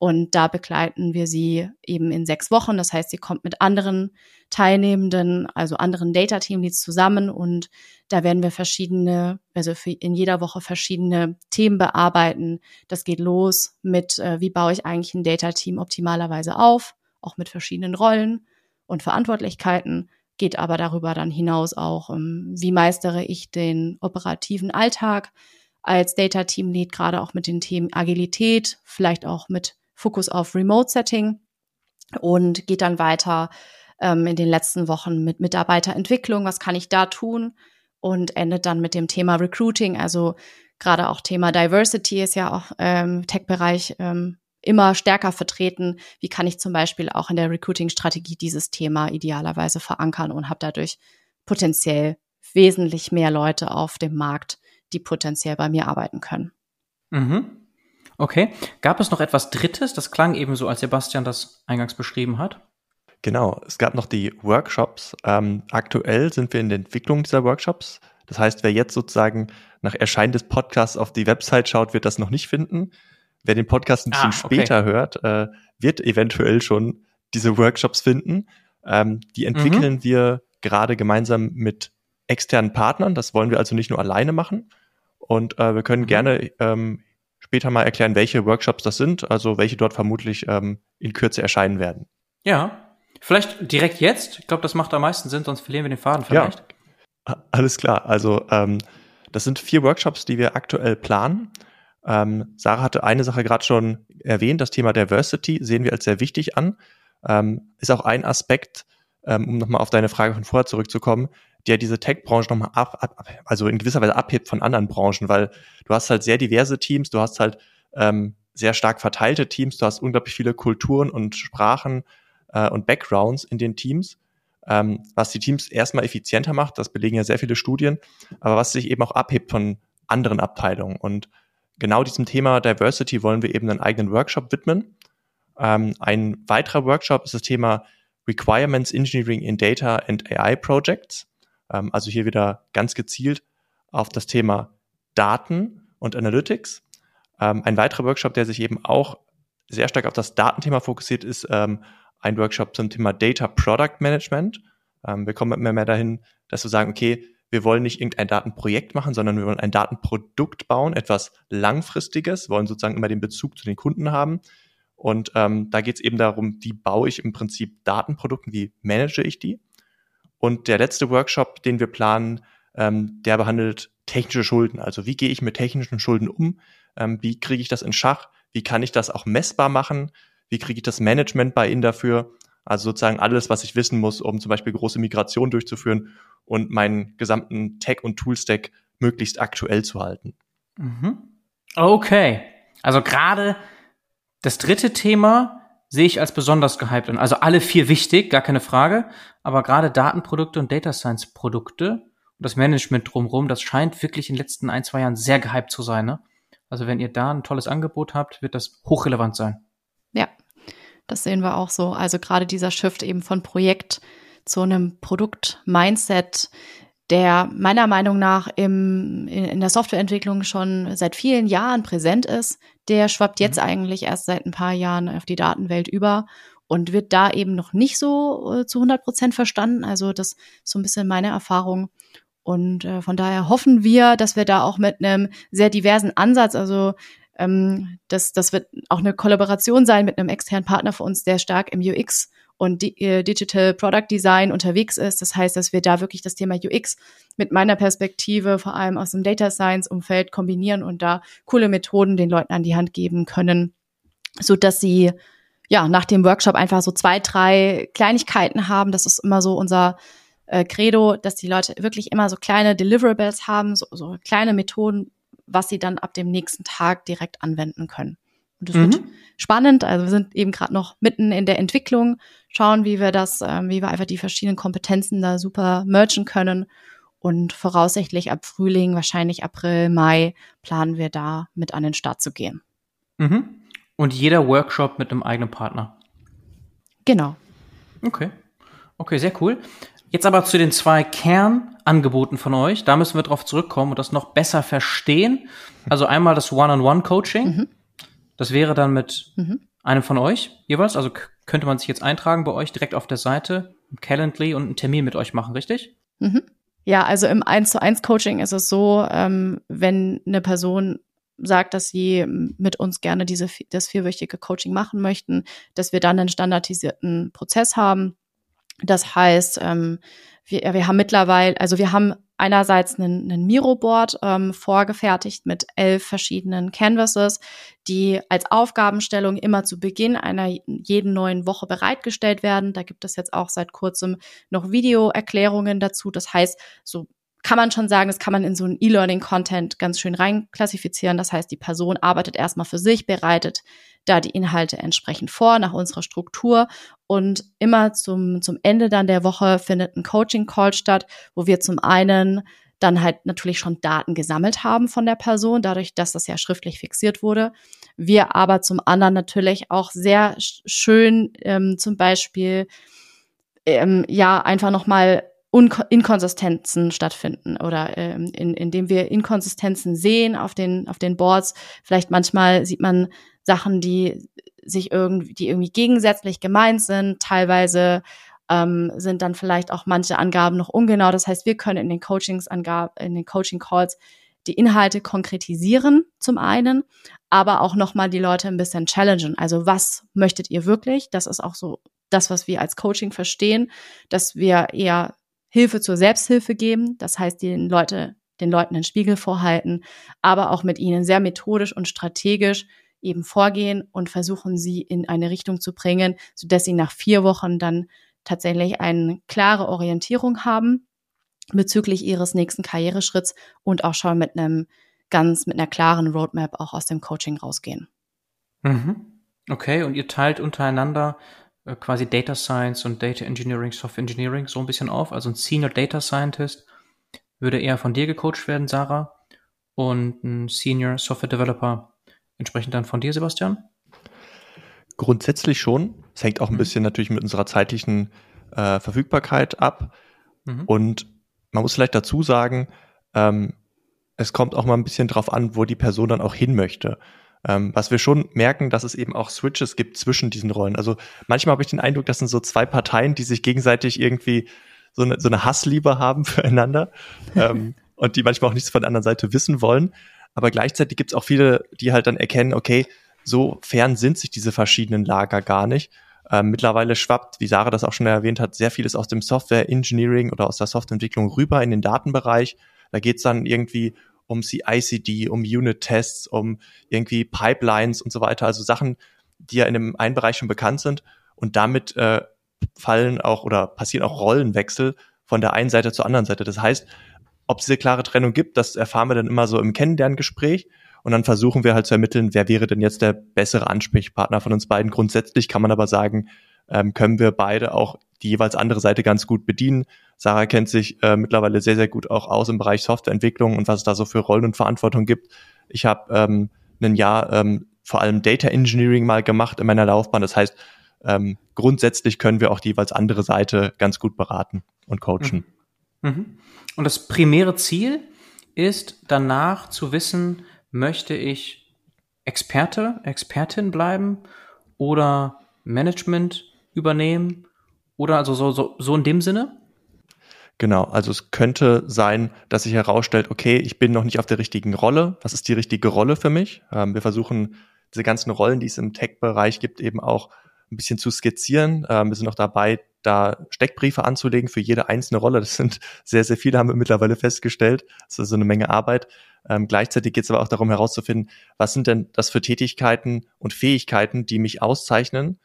Und da begleiten wir sie eben in sechs Wochen. Das heißt, sie kommt mit anderen Teilnehmenden, also anderen Data Team Leads zusammen und da werden wir verschiedene, also in jeder Woche verschiedene Themen bearbeiten. Das geht los mit, äh, wie baue ich eigentlich ein Data Team optimalerweise auf? auch mit verschiedenen Rollen und Verantwortlichkeiten, geht aber darüber dann hinaus auch, ähm, wie meistere ich den operativen Alltag als Data Team Lead, gerade auch mit den Themen Agilität, vielleicht auch mit Fokus auf Remote Setting und geht dann weiter ähm, in den letzten Wochen mit Mitarbeiterentwicklung, was kann ich da tun und endet dann mit dem Thema Recruiting, also gerade auch Thema Diversity ist ja auch ähm, Tech-Bereich ähm, immer stärker vertreten. Wie kann ich zum Beispiel auch in der Recruiting-Strategie dieses Thema idealerweise verankern und habe dadurch potenziell wesentlich mehr Leute auf dem Markt, die potenziell bei mir arbeiten können. Mhm. Okay. Gab es noch etwas Drittes? Das klang eben so, als Sebastian das eingangs beschrieben hat. Genau, es gab noch die Workshops. Ähm, aktuell sind wir in der Entwicklung dieser Workshops. Das heißt, wer jetzt sozusagen nach Erscheinen des Podcasts auf die Website schaut, wird das noch nicht finden. Wer den Podcast ein bisschen ah, okay. später hört, äh, wird eventuell schon diese Workshops finden. Ähm, die entwickeln mhm. wir gerade gemeinsam mit externen Partnern. Das wollen wir also nicht nur alleine machen. Und äh, wir können mhm. gerne ähm, später mal erklären, welche Workshops das sind, also welche dort vermutlich ähm, in Kürze erscheinen werden. Ja, vielleicht direkt jetzt. Ich glaube, das macht am meisten Sinn, sonst verlieren wir den Faden vielleicht. Ja, alles klar. Also ähm, das sind vier Workshops, die wir aktuell planen. Ähm, Sarah hatte eine Sache gerade schon erwähnt, das Thema Diversity sehen wir als sehr wichtig an. Ähm, ist auch ein Aspekt, ähm, um nochmal auf deine Frage von vorher zurückzukommen, der diese Tech-Branche nochmal ab, ab, also in gewisser Weise abhebt von anderen Branchen, weil du hast halt sehr diverse Teams, du hast halt ähm, sehr stark verteilte Teams, du hast unglaublich viele Kulturen und Sprachen äh, und Backgrounds in den Teams, ähm, was die Teams erstmal effizienter macht, das belegen ja sehr viele Studien, aber was sich eben auch abhebt von anderen Abteilungen. Und genau diesem Thema Diversity wollen wir eben einen eigenen Workshop widmen. Ähm, ein weiterer Workshop ist das Thema Requirements Engineering in Data and AI Projects. Ähm, also hier wieder ganz gezielt auf das Thema Daten und Analytics. Ähm, ein weiterer Workshop, der sich eben auch sehr stark auf das Datenthema fokussiert ist, ähm, ein Workshop zum Thema Data Product Management. Ähm, wir kommen immer mehr dahin, dass wir sagen, okay, wir wollen nicht irgendein Datenprojekt machen, sondern wir wollen ein Datenprodukt bauen, etwas Langfristiges, wollen sozusagen immer den Bezug zu den Kunden haben. Und ähm, da geht es eben darum, wie baue ich im Prinzip Datenprodukte, wie manage ich die. Und der letzte Workshop, den wir planen, ähm, der behandelt technische Schulden. Also wie gehe ich mit technischen Schulden um? Ähm, wie kriege ich das in Schach? Wie kann ich das auch messbar machen? Wie kriege ich das Management bei Ihnen dafür? Also sozusagen alles, was ich wissen muss, um zum Beispiel große Migration durchzuführen und meinen gesamten Tech- und Tool-Stack möglichst aktuell zu halten. Mhm. Okay. Also gerade das dritte Thema sehe ich als besonders gehypt an. Also alle vier wichtig, gar keine Frage. Aber gerade Datenprodukte und Data Science Produkte und das Management drumherum, das scheint wirklich in den letzten ein, zwei Jahren sehr gehypt zu sein. Ne? Also wenn ihr da ein tolles Angebot habt, wird das hochrelevant sein. Ja, das sehen wir auch so. Also gerade dieser Shift eben von Projekt zu einem Produkt-Mindset, der meiner Meinung nach im, in der Softwareentwicklung schon seit vielen Jahren präsent ist, der schwappt jetzt mhm. eigentlich erst seit ein paar Jahren auf die Datenwelt über und wird da eben noch nicht so äh, zu 100 Prozent verstanden. Also das ist so ein bisschen meine Erfahrung. Und äh, von daher hoffen wir, dass wir da auch mit einem sehr diversen Ansatz, also ähm, das, das wird auch eine Kollaboration sein mit einem externen Partner für uns, der stark im UX und äh, Digital Product Design unterwegs ist. Das heißt, dass wir da wirklich das Thema UX mit meiner Perspektive, vor allem aus dem Data Science Umfeld kombinieren und da coole Methoden den Leuten an die Hand geben können, so dass sie ja nach dem Workshop einfach so zwei, drei Kleinigkeiten haben. Das ist immer so unser äh, Credo, dass die Leute wirklich immer so kleine Deliverables haben, so, so kleine Methoden, was sie dann ab dem nächsten Tag direkt anwenden können. Und das mhm. wird spannend. Also wir sind eben gerade noch mitten in der Entwicklung, schauen, wie wir das, ähm, wie wir einfach die verschiedenen Kompetenzen da super mergen können. Und voraussichtlich ab Frühling, wahrscheinlich April, Mai, planen wir da mit an den Start zu gehen. Mhm. Und jeder Workshop mit einem eigenen Partner. Genau. Okay. Okay, sehr cool. Jetzt aber zu den zwei Kernangeboten von euch. Da müssen wir drauf zurückkommen und das noch besser verstehen. Also einmal das One-on-One-Coaching. Mhm. Das wäre dann mit mhm. einem von euch jeweils. Also könnte man sich jetzt eintragen bei euch direkt auf der Seite, Calendly und einen Termin mit euch machen, richtig? Mhm. Ja, also im 1 zu 1 Coaching ist es so, ähm, wenn eine Person sagt, dass sie mit uns gerne diese, das vierwöchige Coaching machen möchten, dass wir dann einen standardisierten Prozess haben, das heißt, ähm, wir, wir haben mittlerweile, also wir haben einerseits einen, einen Miro-Board ähm, vorgefertigt mit elf verschiedenen Canvases, die als Aufgabenstellung immer zu Beginn einer jeden neuen Woche bereitgestellt werden. Da gibt es jetzt auch seit kurzem noch Videoerklärungen dazu. Das heißt, so kann man schon sagen, das kann man in so einen E-Learning-Content ganz schön reinklassifizieren. Das heißt, die Person arbeitet erstmal für sich, bereitet da die Inhalte entsprechend vor nach unserer Struktur und immer zum, zum Ende dann der Woche findet ein Coaching-Call statt, wo wir zum einen dann halt natürlich schon Daten gesammelt haben von der Person, dadurch, dass das ja schriftlich fixiert wurde. Wir aber zum anderen natürlich auch sehr schön ähm, zum Beispiel ähm, ja einfach nochmal Inkonsistenzen stattfinden oder ähm, in, indem wir Inkonsistenzen sehen auf den auf den Boards. Vielleicht manchmal sieht man Sachen, die sich irgendwie, die irgendwie gegensätzlich gemeint sind. Teilweise ähm, sind dann vielleicht auch manche Angaben noch ungenau. Das heißt, wir können in den Coachings in den Coaching Calls die Inhalte konkretisieren zum einen, aber auch nochmal die Leute ein bisschen challengen. Also was möchtet ihr wirklich? Das ist auch so das, was wir als Coaching verstehen, dass wir eher Hilfe zur Selbsthilfe geben. Das heißt, den Leute, den Leuten den Spiegel vorhalten, aber auch mit ihnen sehr methodisch und strategisch eben vorgehen und versuchen sie in eine Richtung zu bringen, so dass sie nach vier Wochen dann tatsächlich eine klare Orientierung haben bezüglich ihres nächsten Karriereschritts und auch schon mit einem ganz, mit einer klaren Roadmap auch aus dem Coaching rausgehen. Mhm. Okay, und ihr teilt untereinander quasi Data Science und Data Engineering, Software Engineering so ein bisschen auf. Also ein Senior Data Scientist würde eher von dir gecoacht werden, Sarah, und ein Senior Software Developer entsprechend dann von dir, Sebastian? Grundsätzlich schon. Es hängt auch ein mhm. bisschen natürlich mit unserer zeitlichen äh, Verfügbarkeit ab. Mhm. Und man muss vielleicht dazu sagen, ähm, es kommt auch mal ein bisschen drauf an, wo die Person dann auch hin möchte. Ähm, was wir schon merken, dass es eben auch Switches gibt zwischen diesen Rollen. Also manchmal habe ich den Eindruck, das sind so zwei Parteien, die sich gegenseitig irgendwie so eine, so eine Hassliebe haben füreinander ähm, und die manchmal auch nichts von der anderen Seite wissen wollen. Aber gleichzeitig gibt es auch viele, die halt dann erkennen, okay, so fern sind sich diese verschiedenen Lager gar nicht. Ähm, mittlerweile schwappt, wie Sarah das auch schon erwähnt hat, sehr vieles aus dem Software Engineering oder aus der Softwareentwicklung rüber in den Datenbereich. Da geht's dann irgendwie um CICD, um Unit-Tests, um irgendwie Pipelines und so weiter, also Sachen, die ja in dem einen Bereich schon bekannt sind. Und damit äh, fallen auch oder passieren auch Rollenwechsel von der einen Seite zur anderen Seite. Das heißt, ob es diese klare Trennung gibt, das erfahren wir dann immer so im Kennenlerngespräch. Und dann versuchen wir halt zu ermitteln, wer wäre denn jetzt der bessere Ansprechpartner von uns beiden. Grundsätzlich kann man aber sagen, ähm, können wir beide auch die jeweils andere Seite ganz gut bedienen. Sarah kennt sich äh, mittlerweile sehr, sehr gut auch aus im Bereich Softwareentwicklung und was es da so für Rollen und Verantwortung gibt. Ich habe ähm, ein Jahr ähm, vor allem Data Engineering mal gemacht in meiner Laufbahn. Das heißt, ähm, grundsätzlich können wir auch die jeweils andere Seite ganz gut beraten und coachen. Mhm. mhm. Und das primäre Ziel ist danach zu wissen, möchte ich Experte, Expertin bleiben oder Management übernehmen oder also so, so, so in dem Sinne? Genau, also es könnte sein, dass sich herausstellt, okay, ich bin noch nicht auf der richtigen Rolle. Was ist die richtige Rolle für mich? Ähm, wir versuchen diese ganzen Rollen, die es im Tech-Bereich gibt, eben auch ein bisschen zu skizzieren. Ähm, wir sind noch dabei, da Steckbriefe anzulegen für jede einzelne Rolle. Das sind sehr, sehr viele, haben wir mittlerweile festgestellt. Das ist so eine Menge Arbeit. Ähm, gleichzeitig geht es aber auch darum herauszufinden, was sind denn das für Tätigkeiten und Fähigkeiten, die mich auszeichnen,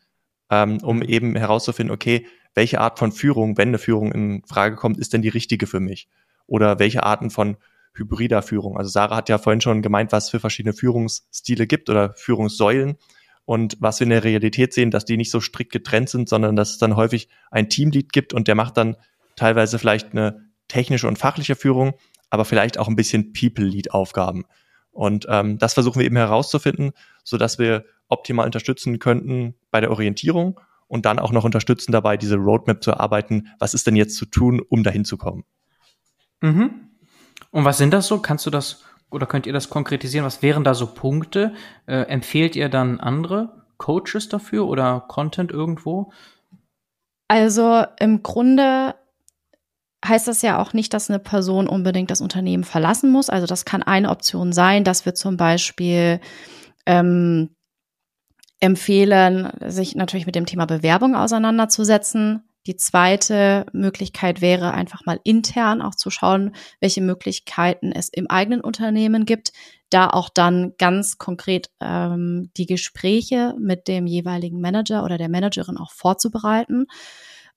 ähm, um eben herauszufinden, okay, welche Art von Führung, wenn eine Führung in Frage kommt, ist denn die richtige für mich? Oder welche Arten von hybrider Führung? Also Sarah hat ja vorhin schon gemeint, was für verschiedene Führungsstile gibt oder Führungssäulen. Und was wir in der Realität sehen, dass die nicht so strikt getrennt sind, sondern dass es dann häufig ein Teamlead gibt und der macht dann teilweise vielleicht eine technische und fachliche Führung, aber vielleicht auch ein bisschen People-Lead-Aufgaben. Und ähm, das versuchen wir eben herauszufinden, so dass wir optimal unterstützen könnten bei der Orientierung und dann auch noch unterstützen dabei, diese Roadmap zu erarbeiten. Was ist denn jetzt zu tun, um dahin zu kommen? Mhm. Und was sind das so? Kannst du das oder könnt ihr das konkretisieren? Was wären da so Punkte? Äh, empfehlt ihr dann andere Coaches dafür oder Content irgendwo? Also im Grunde heißt das ja auch nicht, dass eine Person unbedingt das Unternehmen verlassen muss. Also das kann eine Option sein, dass wir zum Beispiel ähm, empfehlen, sich natürlich mit dem Thema Bewerbung auseinanderzusetzen. Die zweite Möglichkeit wäre einfach mal intern auch zu schauen, welche Möglichkeiten es im eigenen Unternehmen gibt, da auch dann ganz konkret ähm, die Gespräche mit dem jeweiligen Manager oder der Managerin auch vorzubereiten.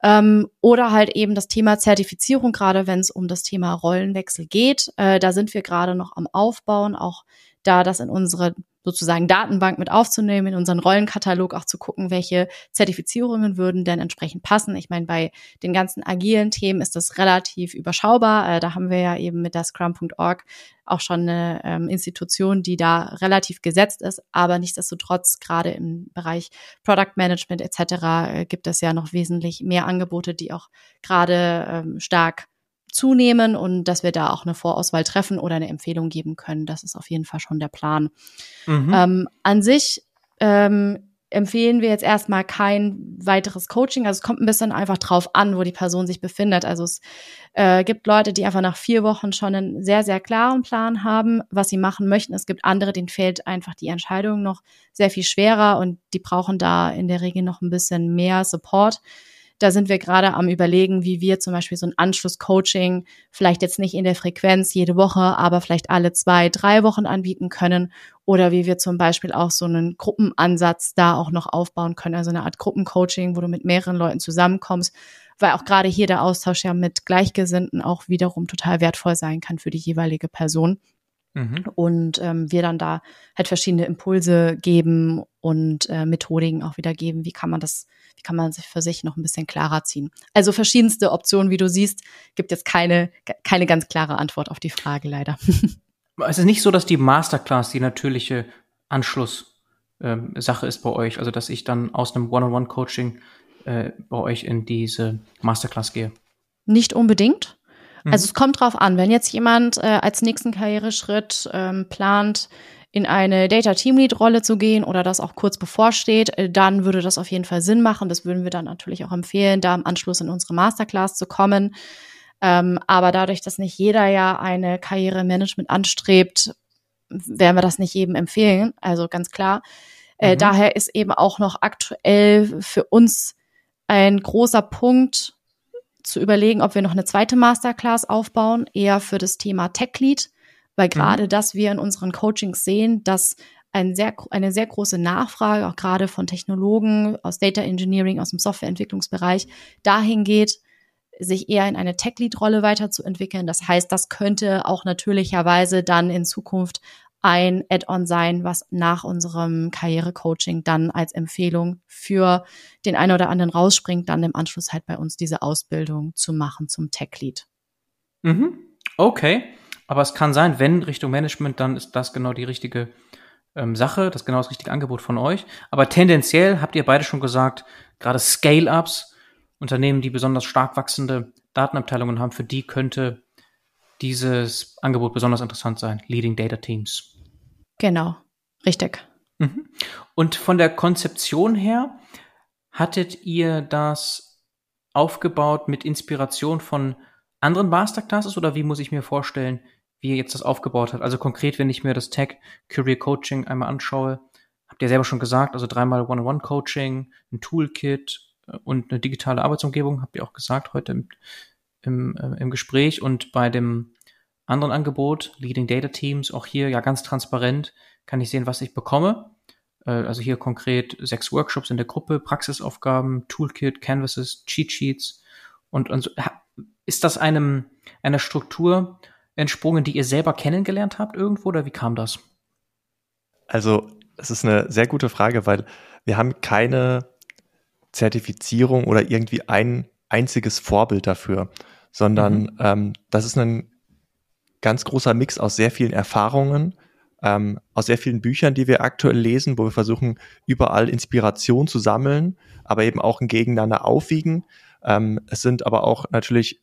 Ähm, oder halt eben das Thema Zertifizierung, gerade wenn es um das Thema Rollenwechsel geht. Äh, da sind wir gerade noch am Aufbauen, auch da das in unsere sozusagen Datenbank mit aufzunehmen, in unseren Rollenkatalog auch zu gucken, welche Zertifizierungen würden denn entsprechend passen. Ich meine, bei den ganzen agilen Themen ist das relativ überschaubar. Äh, da haben wir ja eben mit der Scrum.org auch schon eine ähm, Institution, die da relativ gesetzt ist. Aber nichtsdestotrotz, gerade im Bereich Product Management etc., äh, gibt es ja noch wesentlich mehr Angebote, die auch gerade ähm, stark zunehmen und dass wir da auch eine Vorauswahl treffen oder eine Empfehlung geben können. Das ist auf jeden Fall schon der Plan. Mhm. Ähm, an sich ähm, empfehlen wir jetzt erstmal kein weiteres Coaching. Also es kommt ein bisschen einfach drauf an, wo die Person sich befindet. Also es äh, gibt Leute, die einfach nach vier Wochen schon einen sehr, sehr klaren Plan haben, was sie machen möchten. Es gibt andere, denen fällt einfach die Entscheidung noch sehr viel schwerer und die brauchen da in der Regel noch ein bisschen mehr Support. Da sind wir gerade am Überlegen, wie wir zum Beispiel so ein Anschlusscoaching vielleicht jetzt nicht in der Frequenz jede Woche, aber vielleicht alle zwei, drei Wochen anbieten können oder wie wir zum Beispiel auch so einen Gruppenansatz da auch noch aufbauen können, also eine Art Gruppencoaching, wo du mit mehreren Leuten zusammenkommst, weil auch gerade hier der Austausch ja mit Gleichgesinnten auch wiederum total wertvoll sein kann für die jeweilige Person. Mhm. Und ähm, wir dann da halt verschiedene Impulse geben und äh, Methodiken auch wieder geben. Wie kann man das, wie kann man sich für sich noch ein bisschen klarer ziehen? Also verschiedenste Optionen, wie du siehst, gibt jetzt keine, keine ganz klare Antwort auf die Frage leider. es ist nicht so, dass die Masterclass die natürliche Anschlusssache ähm, ist bei euch, also dass ich dann aus einem One-on-One-Coaching äh, bei euch in diese Masterclass gehe. Nicht unbedingt. Also mhm. es kommt drauf an, wenn jetzt jemand äh, als nächsten Karriereschritt ähm, plant, in eine Data Teamlead Rolle zu gehen oder das auch kurz bevorsteht, äh, dann würde das auf jeden Fall Sinn machen. Das würden wir dann natürlich auch empfehlen, da im Anschluss in unsere Masterclass zu kommen. Ähm, aber dadurch, dass nicht jeder ja eine Karriere im Management anstrebt, werden wir das nicht jedem empfehlen. Also ganz klar. Äh, mhm. Daher ist eben auch noch aktuell für uns ein großer Punkt zu überlegen, ob wir noch eine zweite Masterclass aufbauen, eher für das Thema Tech Lead, weil mhm. gerade mhm. das wir in unseren Coachings sehen, dass ein sehr, eine sehr große Nachfrage, auch gerade von Technologen aus Data Engineering, aus dem Softwareentwicklungsbereich, dahin geht, sich eher in eine Tech-Lead-Rolle weiterzuentwickeln. Das heißt, das könnte auch natürlicherweise dann in Zukunft ein Add-on sein, was nach unserem Karrierecoaching dann als Empfehlung für den einen oder anderen rausspringt, dann im Anschluss halt bei uns diese Ausbildung zu machen zum Tech-Lead. Mhm. Okay, aber es kann sein, wenn Richtung Management, dann ist das genau die richtige ähm, Sache, das genau das richtige Angebot von euch. Aber tendenziell habt ihr beide schon gesagt, gerade Scale-Ups Unternehmen, die besonders stark wachsende Datenabteilungen haben, für die könnte dieses Angebot besonders interessant sein. Leading Data Teams. Genau, richtig. Mhm. Und von der Konzeption her, hattet ihr das aufgebaut mit Inspiration von anderen Masterclasses oder wie muss ich mir vorstellen, wie ihr jetzt das aufgebaut habt? Also konkret, wenn ich mir das Tech Career Coaching einmal anschaue, habt ihr selber schon gesagt, also dreimal One-on-One-Coaching, ein Toolkit, und eine digitale Arbeitsumgebung, habt ihr auch gesagt heute im, im, äh, im Gespräch. Und bei dem anderen Angebot, Leading Data Teams, auch hier ja ganz transparent, kann ich sehen, was ich bekomme. Äh, also hier konkret sechs Workshops in der Gruppe, Praxisaufgaben, Toolkit, Canvases, Cheat Sheets. Und, und so, ist das einem, einer Struktur entsprungen, die ihr selber kennengelernt habt irgendwo oder wie kam das? Also, es ist eine sehr gute Frage, weil wir haben keine Zertifizierung oder irgendwie ein einziges Vorbild dafür, sondern mhm. ähm, das ist ein ganz großer Mix aus sehr vielen Erfahrungen, ähm, aus sehr vielen Büchern, die wir aktuell lesen, wo wir versuchen, überall Inspiration zu sammeln, aber eben auch ein Gegeneinander aufwiegen. Ähm, es sind aber auch natürlich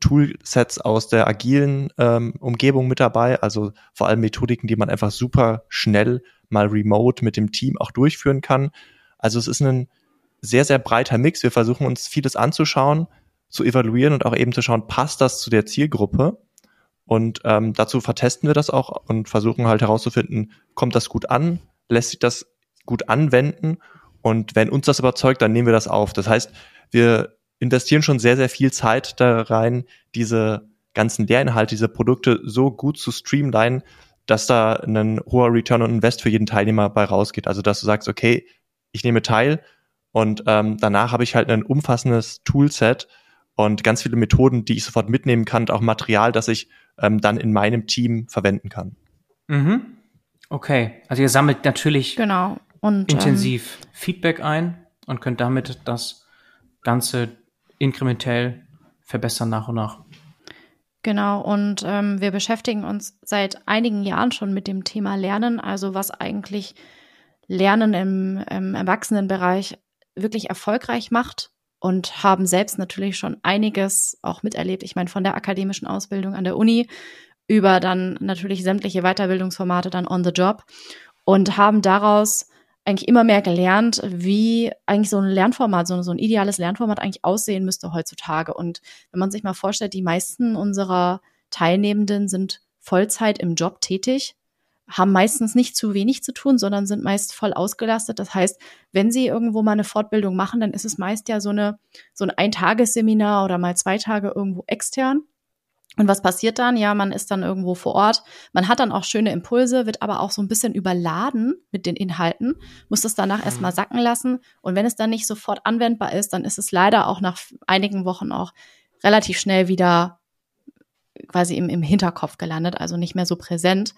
Toolsets aus der agilen ähm, Umgebung mit dabei, also vor allem Methodiken, die man einfach super schnell mal remote mit dem Team auch durchführen kann. Also es ist ein sehr, sehr breiter Mix. Wir versuchen uns vieles anzuschauen, zu evaluieren und auch eben zu schauen, passt das zu der Zielgruppe? Und ähm, dazu vertesten wir das auch und versuchen halt herauszufinden, kommt das gut an, lässt sich das gut anwenden und wenn uns das überzeugt, dann nehmen wir das auf. Das heißt, wir investieren schon sehr, sehr viel Zeit da rein, diese ganzen Lehrinhalte, diese Produkte so gut zu streamline, dass da ein hoher Return on Invest für jeden Teilnehmer bei rausgeht. Also dass du sagst, okay, ich nehme teil, und ähm, danach habe ich halt ein umfassendes Toolset und ganz viele Methoden, die ich sofort mitnehmen kann und auch Material, das ich ähm, dann in meinem Team verwenden kann. Mhm. Okay, also ihr sammelt natürlich genau. und, intensiv ähm, Feedback ein und könnt damit das Ganze inkrementell verbessern nach und nach. Genau, und ähm, wir beschäftigen uns seit einigen Jahren schon mit dem Thema Lernen, also was eigentlich Lernen im, im Erwachsenenbereich wirklich erfolgreich macht und haben selbst natürlich schon einiges auch miterlebt. Ich meine, von der akademischen Ausbildung an der Uni über dann natürlich sämtliche Weiterbildungsformate dann on the job und haben daraus eigentlich immer mehr gelernt, wie eigentlich so ein Lernformat, so, so ein ideales Lernformat eigentlich aussehen müsste heutzutage. Und wenn man sich mal vorstellt, die meisten unserer Teilnehmenden sind Vollzeit im Job tätig haben meistens nicht zu wenig zu tun, sondern sind meist voll ausgelastet. Das heißt, wenn sie irgendwo mal eine Fortbildung machen, dann ist es meist ja so eine so ein Eintagesseminar oder mal zwei Tage irgendwo extern. Und was passiert dann? Ja, man ist dann irgendwo vor Ort. Man hat dann auch schöne Impulse, wird aber auch so ein bisschen überladen mit den Inhalten, muss das danach erstmal mhm. sacken lassen. Und wenn es dann nicht sofort anwendbar ist, dann ist es leider auch nach einigen Wochen auch relativ schnell wieder quasi im, im Hinterkopf gelandet, also nicht mehr so präsent.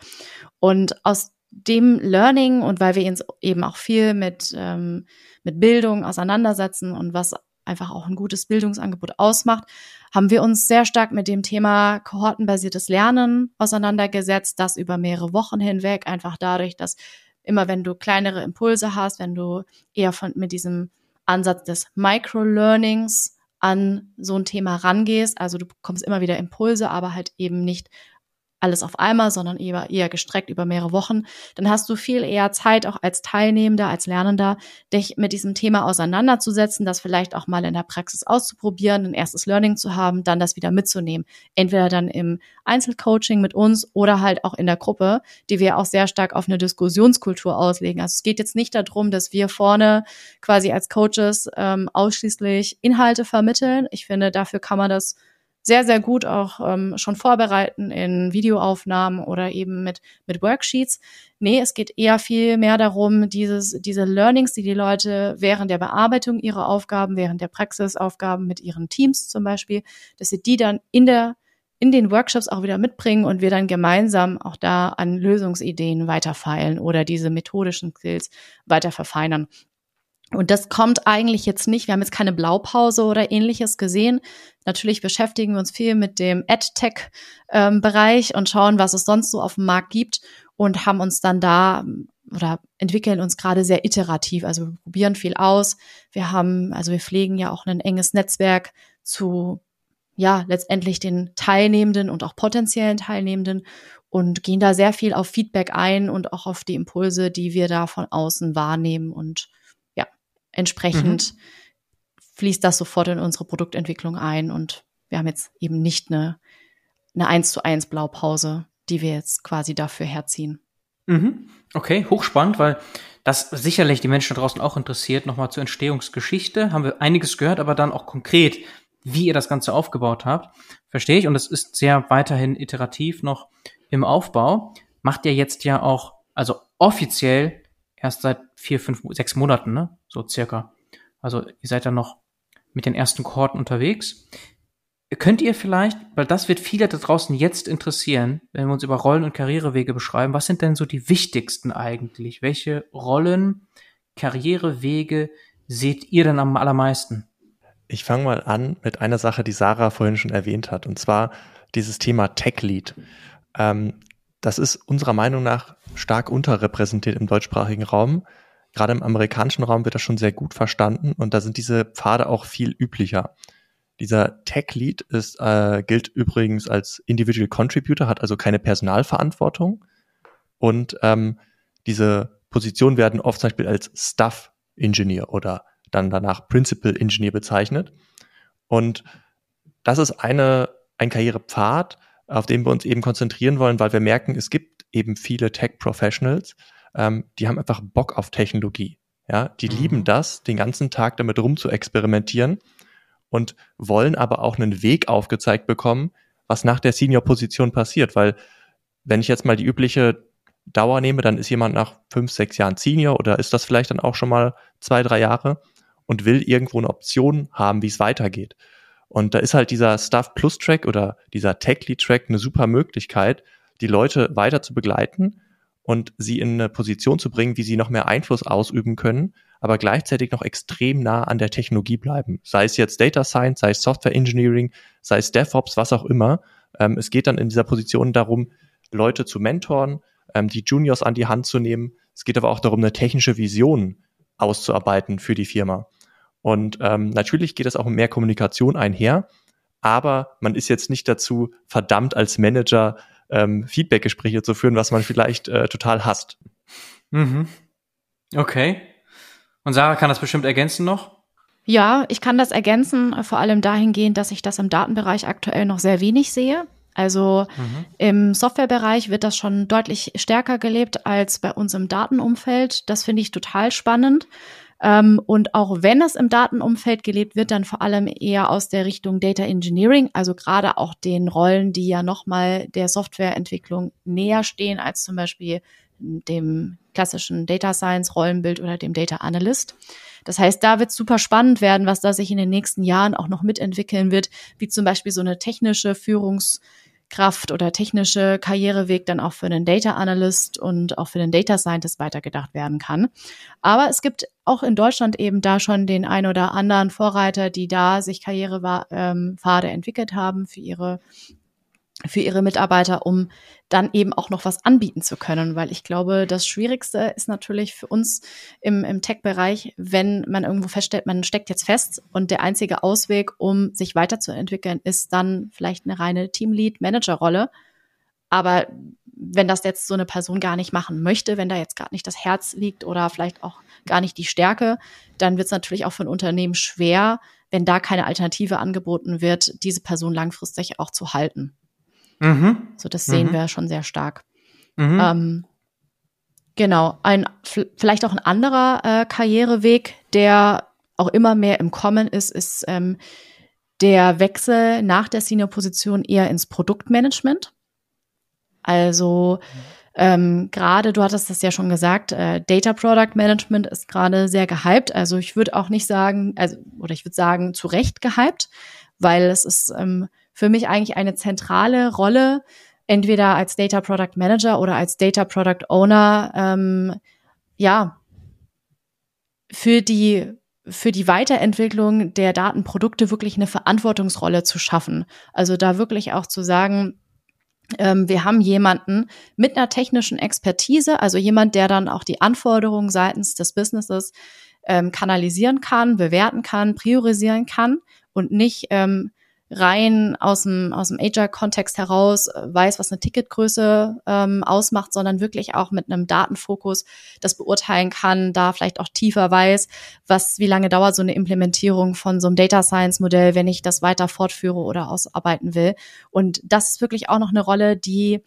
Und aus dem Learning und weil wir uns eben auch viel mit, ähm, mit Bildung auseinandersetzen und was einfach auch ein gutes Bildungsangebot ausmacht, haben wir uns sehr stark mit dem Thema kohortenbasiertes Lernen auseinandergesetzt, das über mehrere Wochen hinweg, einfach dadurch, dass immer wenn du kleinere Impulse hast, wenn du eher von, mit diesem Ansatz des Microlearnings an so ein Thema rangehst. Also du bekommst immer wieder Impulse, aber halt eben nicht alles auf einmal, sondern eher, eher gestreckt über mehrere Wochen, dann hast du viel eher Zeit, auch als Teilnehmender, als Lernender, dich mit diesem Thema auseinanderzusetzen, das vielleicht auch mal in der Praxis auszuprobieren, ein erstes Learning zu haben, dann das wieder mitzunehmen. Entweder dann im Einzelcoaching mit uns oder halt auch in der Gruppe, die wir auch sehr stark auf eine Diskussionskultur auslegen. Also es geht jetzt nicht darum, dass wir vorne quasi als Coaches ähm, ausschließlich Inhalte vermitteln. Ich finde, dafür kann man das sehr, sehr gut auch ähm, schon vorbereiten in Videoaufnahmen oder eben mit, mit Worksheets. Nee, es geht eher viel mehr darum, dieses, diese Learnings, die die Leute während der Bearbeitung ihrer Aufgaben, während der Praxisaufgaben mit ihren Teams zum Beispiel, dass sie die dann in der in den Workshops auch wieder mitbringen und wir dann gemeinsam auch da an Lösungsideen weiterfeilen oder diese methodischen Skills weiter verfeinern. Und das kommt eigentlich jetzt nicht. Wir haben jetzt keine Blaupause oder ähnliches gesehen. Natürlich beschäftigen wir uns viel mit dem AdTech-Bereich ähm, und schauen, was es sonst so auf dem Markt gibt und haben uns dann da oder entwickeln uns gerade sehr iterativ. Also wir probieren viel aus. Wir haben, also wir pflegen ja auch ein enges Netzwerk zu, ja, letztendlich den Teilnehmenden und auch potenziellen Teilnehmenden und gehen da sehr viel auf Feedback ein und auch auf die Impulse, die wir da von außen wahrnehmen und Entsprechend mhm. fließt das sofort in unsere Produktentwicklung ein und wir haben jetzt eben nicht eine, eine 1 zu 1 Blaupause, die wir jetzt quasi dafür herziehen. Mhm. Okay, hochspannend, weil das sicherlich die Menschen draußen auch interessiert. Nochmal zur Entstehungsgeschichte haben wir einiges gehört, aber dann auch konkret, wie ihr das Ganze aufgebaut habt. Verstehe ich. Und es ist sehr weiterhin iterativ noch im Aufbau. Macht ihr jetzt ja auch, also offiziell erst seit vier, fünf, sechs Monaten, ne? So circa. Also ihr seid ja noch mit den ersten Kohorten unterwegs. Könnt ihr vielleicht, weil das wird viele da draußen jetzt interessieren, wenn wir uns über Rollen und Karrierewege beschreiben, was sind denn so die wichtigsten eigentlich? Welche Rollen, Karrierewege seht ihr denn am allermeisten? Ich fange mal an mit einer Sache, die Sarah vorhin schon erwähnt hat, und zwar dieses Thema Tech Lead. Ähm, das ist unserer Meinung nach stark unterrepräsentiert im deutschsprachigen Raum. Gerade im amerikanischen Raum wird das schon sehr gut verstanden und da sind diese Pfade auch viel üblicher. Dieser Tech Lead ist, äh, gilt übrigens als Individual Contributor, hat also keine Personalverantwortung und ähm, diese Positionen werden oft zum Beispiel als Staff Engineer oder dann danach Principal Engineer bezeichnet. Und das ist eine, ein Karrierepfad, auf den wir uns eben konzentrieren wollen, weil wir merken, es gibt eben viele Tech-Professionals, ähm, die haben einfach Bock auf Technologie. Ja, die mhm. lieben das, den ganzen Tag damit rum zu experimentieren und wollen aber auch einen Weg aufgezeigt bekommen, was nach der Senior-Position passiert, weil wenn ich jetzt mal die übliche Dauer nehme, dann ist jemand nach fünf, sechs Jahren Senior oder ist das vielleicht dann auch schon mal zwei, drei Jahre und will irgendwo eine Option haben, wie es weitergeht. Und da ist halt dieser Stuff Plus Track oder dieser Tech Lead Track eine super Möglichkeit, die Leute weiter zu begleiten und sie in eine Position zu bringen, wie sie noch mehr Einfluss ausüben können, aber gleichzeitig noch extrem nah an der Technologie bleiben. Sei es jetzt Data Science, sei es Software Engineering, sei es DevOps, was auch immer. Ähm, es geht dann in dieser Position darum, Leute zu mentoren, ähm, die Juniors an die Hand zu nehmen. Es geht aber auch darum, eine technische Vision auszuarbeiten für die Firma. Und ähm, natürlich geht es auch um mehr Kommunikation einher, aber man ist jetzt nicht dazu verdammt, als Manager ähm, Feedbackgespräche zu führen, was man vielleicht äh, total hasst. Mhm. Okay. Und Sarah kann das bestimmt ergänzen noch? Ja, ich kann das ergänzen, vor allem dahingehend, dass ich das im Datenbereich aktuell noch sehr wenig sehe. Also mhm. im Softwarebereich wird das schon deutlich stärker gelebt als bei uns im Datenumfeld. Das finde ich total spannend. Ähm, und auch wenn es im Datenumfeld gelebt wird, dann vor allem eher aus der Richtung Data Engineering, also gerade auch den Rollen, die ja nochmal der Softwareentwicklung näher stehen als zum Beispiel dem klassischen Data Science Rollenbild oder dem Data Analyst. Das heißt, da wird super spannend werden, was da sich in den nächsten Jahren auch noch mitentwickeln wird, wie zum Beispiel so eine technische Führungs- Kraft oder technische Karriereweg dann auch für einen Data Analyst und auch für den Data Scientist weitergedacht werden kann. Aber es gibt auch in Deutschland eben da schon den ein oder anderen Vorreiter, die da sich Karrierepfade entwickelt haben für ihre für ihre Mitarbeiter, um dann eben auch noch was anbieten zu können. Weil ich glaube, das Schwierigste ist natürlich für uns im, im Tech-Bereich, wenn man irgendwo feststellt, man steckt jetzt fest und der einzige Ausweg, um sich weiterzuentwickeln, ist dann vielleicht eine reine Teamlead-Manager-Rolle. aber wenn das jetzt so eine Person gar nicht machen möchte, wenn da jetzt gerade nicht das Herz liegt oder vielleicht auch gar nicht die Stärke, dann wird es natürlich auch für ein Unternehmen schwer, wenn da keine Alternative angeboten wird, diese Person langfristig auch zu halten. Mhm. So, das sehen mhm. wir schon sehr stark. Mhm. Ähm, genau, ein vielleicht auch ein anderer äh, Karriereweg, der auch immer mehr im Kommen ist, ist ähm, der Wechsel nach der Senior-Position eher ins Produktmanagement. Also ähm, gerade, du hattest das ja schon gesagt, äh, Data Product Management ist gerade sehr gehypt. Also ich würde auch nicht sagen, also oder ich würde sagen zu Recht gehypt, weil es ist ähm, für mich eigentlich eine zentrale Rolle, entweder als Data Product Manager oder als Data Product Owner, ähm, ja, für die für die Weiterentwicklung der Datenprodukte wirklich eine Verantwortungsrolle zu schaffen. Also da wirklich auch zu sagen, ähm, wir haben jemanden mit einer technischen Expertise, also jemand, der dann auch die Anforderungen seitens des Businesses ähm, kanalisieren kann, bewerten kann, priorisieren kann und nicht ähm, rein aus dem, aus dem Agile-Kontext heraus äh, weiß, was eine Ticketgröße ähm, ausmacht, sondern wirklich auch mit einem Datenfokus das beurteilen kann, da vielleicht auch tiefer weiß, was, wie lange dauert so eine Implementierung von so einem Data Science-Modell, wenn ich das weiter fortführe oder ausarbeiten will. Und das ist wirklich auch noch eine Rolle, die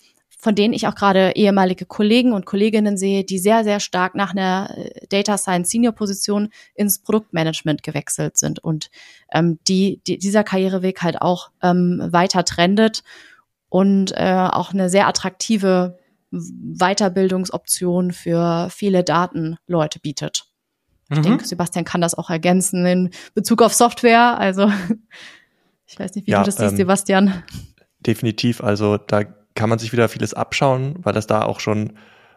von denen ich auch gerade ehemalige Kollegen und Kolleginnen sehe, die sehr, sehr stark nach einer äh, Data Science Senior Position ins Produktmanagement gewechselt sind und ähm, die, die dieser Karriereweg halt auch ähm, weiter trendet und äh, auch eine sehr attraktive Weiterbildungsoption für viele Datenleute bietet. Ich mhm. denke, Sebastian kann das auch ergänzen in Bezug auf Software. Also ich weiß nicht, wie ja, du das siehst, ähm, Sebastian. Definitiv. Also da kann man sich wieder vieles abschauen, weil das da auch schon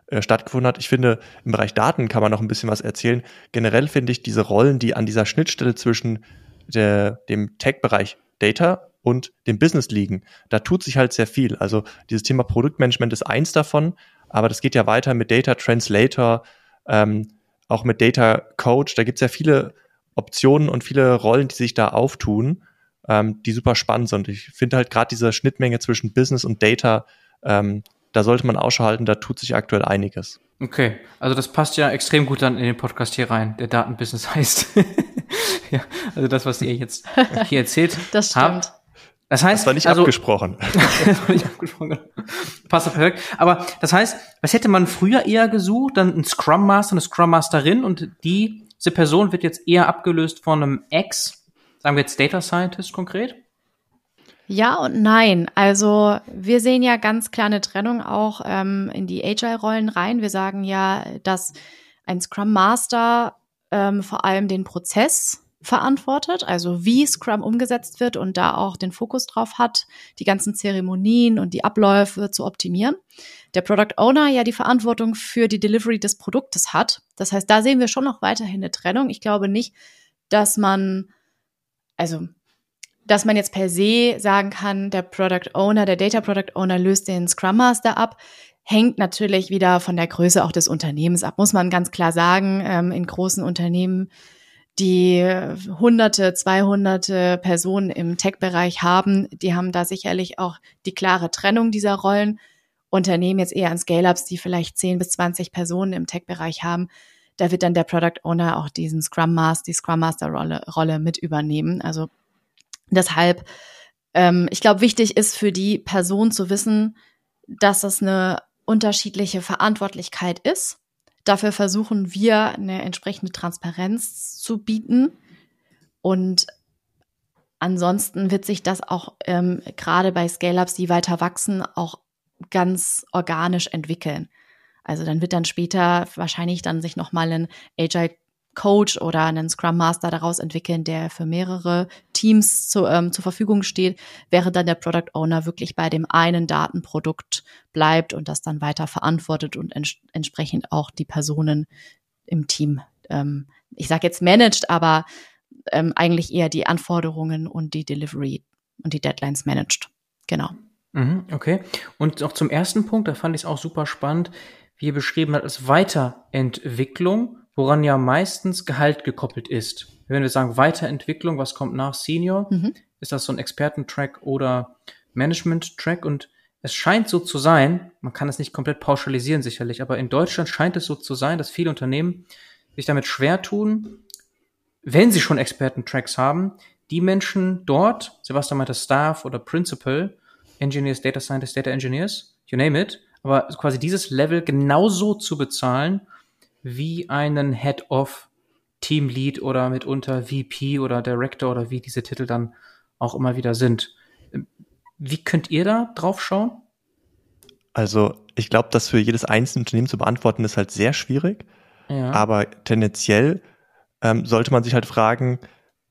äh, stattgefunden hat. Ich finde, im Bereich Daten kann man noch ein bisschen was erzählen. Generell finde ich diese Rollen, die an dieser Schnittstelle zwischen der, dem Tech-Bereich Data und dem Business liegen, da tut sich halt sehr viel. Also dieses Thema Produktmanagement ist eins davon, aber das geht ja weiter mit Data Translator, ähm, auch mit Data Coach. Da gibt es ja viele Optionen und viele Rollen, die sich da auftun ähm, die super spannend sind. Ich finde halt gerade diese Schnittmenge zwischen Business und Data, ähm, da sollte man Ausschau halten, da tut sich aktuell einiges. Okay, also das passt ja extrem gut dann in den Podcast hier rein, der Datenbusiness heißt. ja, also das, was ihr jetzt hier erzählt das stimmt. habt. Das heißt, das war nicht also, abgesprochen. das war nicht abgesprochen. Passt perfekt. Aber das heißt, was hätte man früher eher gesucht? Dann ein Scrum Master, eine Scrum Masterin und die, diese Person wird jetzt eher abgelöst von einem Ex Sagen wir jetzt Data Scientist konkret? Ja und nein. Also wir sehen ja ganz klar eine Trennung auch ähm, in die Agile-Rollen rein. Wir sagen ja, dass ein Scrum Master ähm, vor allem den Prozess verantwortet, also wie Scrum umgesetzt wird und da auch den Fokus drauf hat, die ganzen Zeremonien und die Abläufe zu optimieren. Der Product Owner ja die Verantwortung für die Delivery des Produktes hat. Das heißt, da sehen wir schon noch weiterhin eine Trennung. Ich glaube nicht, dass man also dass man jetzt per se sagen kann, der Product Owner, der Data Product Owner löst den Scrum Master ab, hängt natürlich wieder von der Größe auch des Unternehmens ab, muss man ganz klar sagen. Ähm, in großen Unternehmen, die hunderte, zweihunderte Personen im Tech-Bereich haben, die haben da sicherlich auch die klare Trennung dieser Rollen. Unternehmen jetzt eher an Scale-Ups, die vielleicht zehn bis zwanzig Personen im Tech-Bereich haben, da wird dann der Product Owner auch diesen Scrum Master, die Scrum Master Rolle, Rolle mit übernehmen. Also deshalb, ähm, ich glaube, wichtig ist für die Person zu wissen, dass es eine unterschiedliche Verantwortlichkeit ist. Dafür versuchen wir eine entsprechende Transparenz zu bieten. Und ansonsten wird sich das auch ähm, gerade bei Scale-Ups, die weiter wachsen, auch ganz organisch entwickeln. Also dann wird dann später wahrscheinlich dann sich nochmal ein Agile Coach oder einen Scrum Master daraus entwickeln, der für mehrere Teams zu, ähm, zur Verfügung steht, während dann der Product Owner wirklich bei dem einen Datenprodukt bleibt und das dann weiter verantwortet und ents entsprechend auch die Personen im Team, ähm, ich sage jetzt managt, aber ähm, eigentlich eher die Anforderungen und die Delivery und die Deadlines managt. Genau. Mhm, okay. Und auch zum ersten Punkt, da fand ich es auch super spannend wie ihr beschrieben habt, als Weiterentwicklung, woran ja meistens Gehalt gekoppelt ist. Wenn wir sagen Weiterentwicklung, was kommt nach Senior? Mhm. Ist das so ein Expertentrack oder Management-Track? Und es scheint so zu sein, man kann es nicht komplett pauschalisieren sicherlich, aber in Deutschland scheint es so zu sein, dass viele Unternehmen sich damit schwer tun, wenn sie schon Experten-Tracks haben, die Menschen dort, Sebastian meinte Staff oder Principal, Engineers, Data Scientists, Data Engineers, you name it, aber quasi dieses Level genauso zu bezahlen wie einen Head of Team Lead oder mitunter VP oder Director oder wie diese Titel dann auch immer wieder sind. Wie könnt ihr da drauf schauen? Also ich glaube, das für jedes einzelne Unternehmen zu beantworten ist halt sehr schwierig. Ja. Aber tendenziell ähm, sollte man sich halt fragen,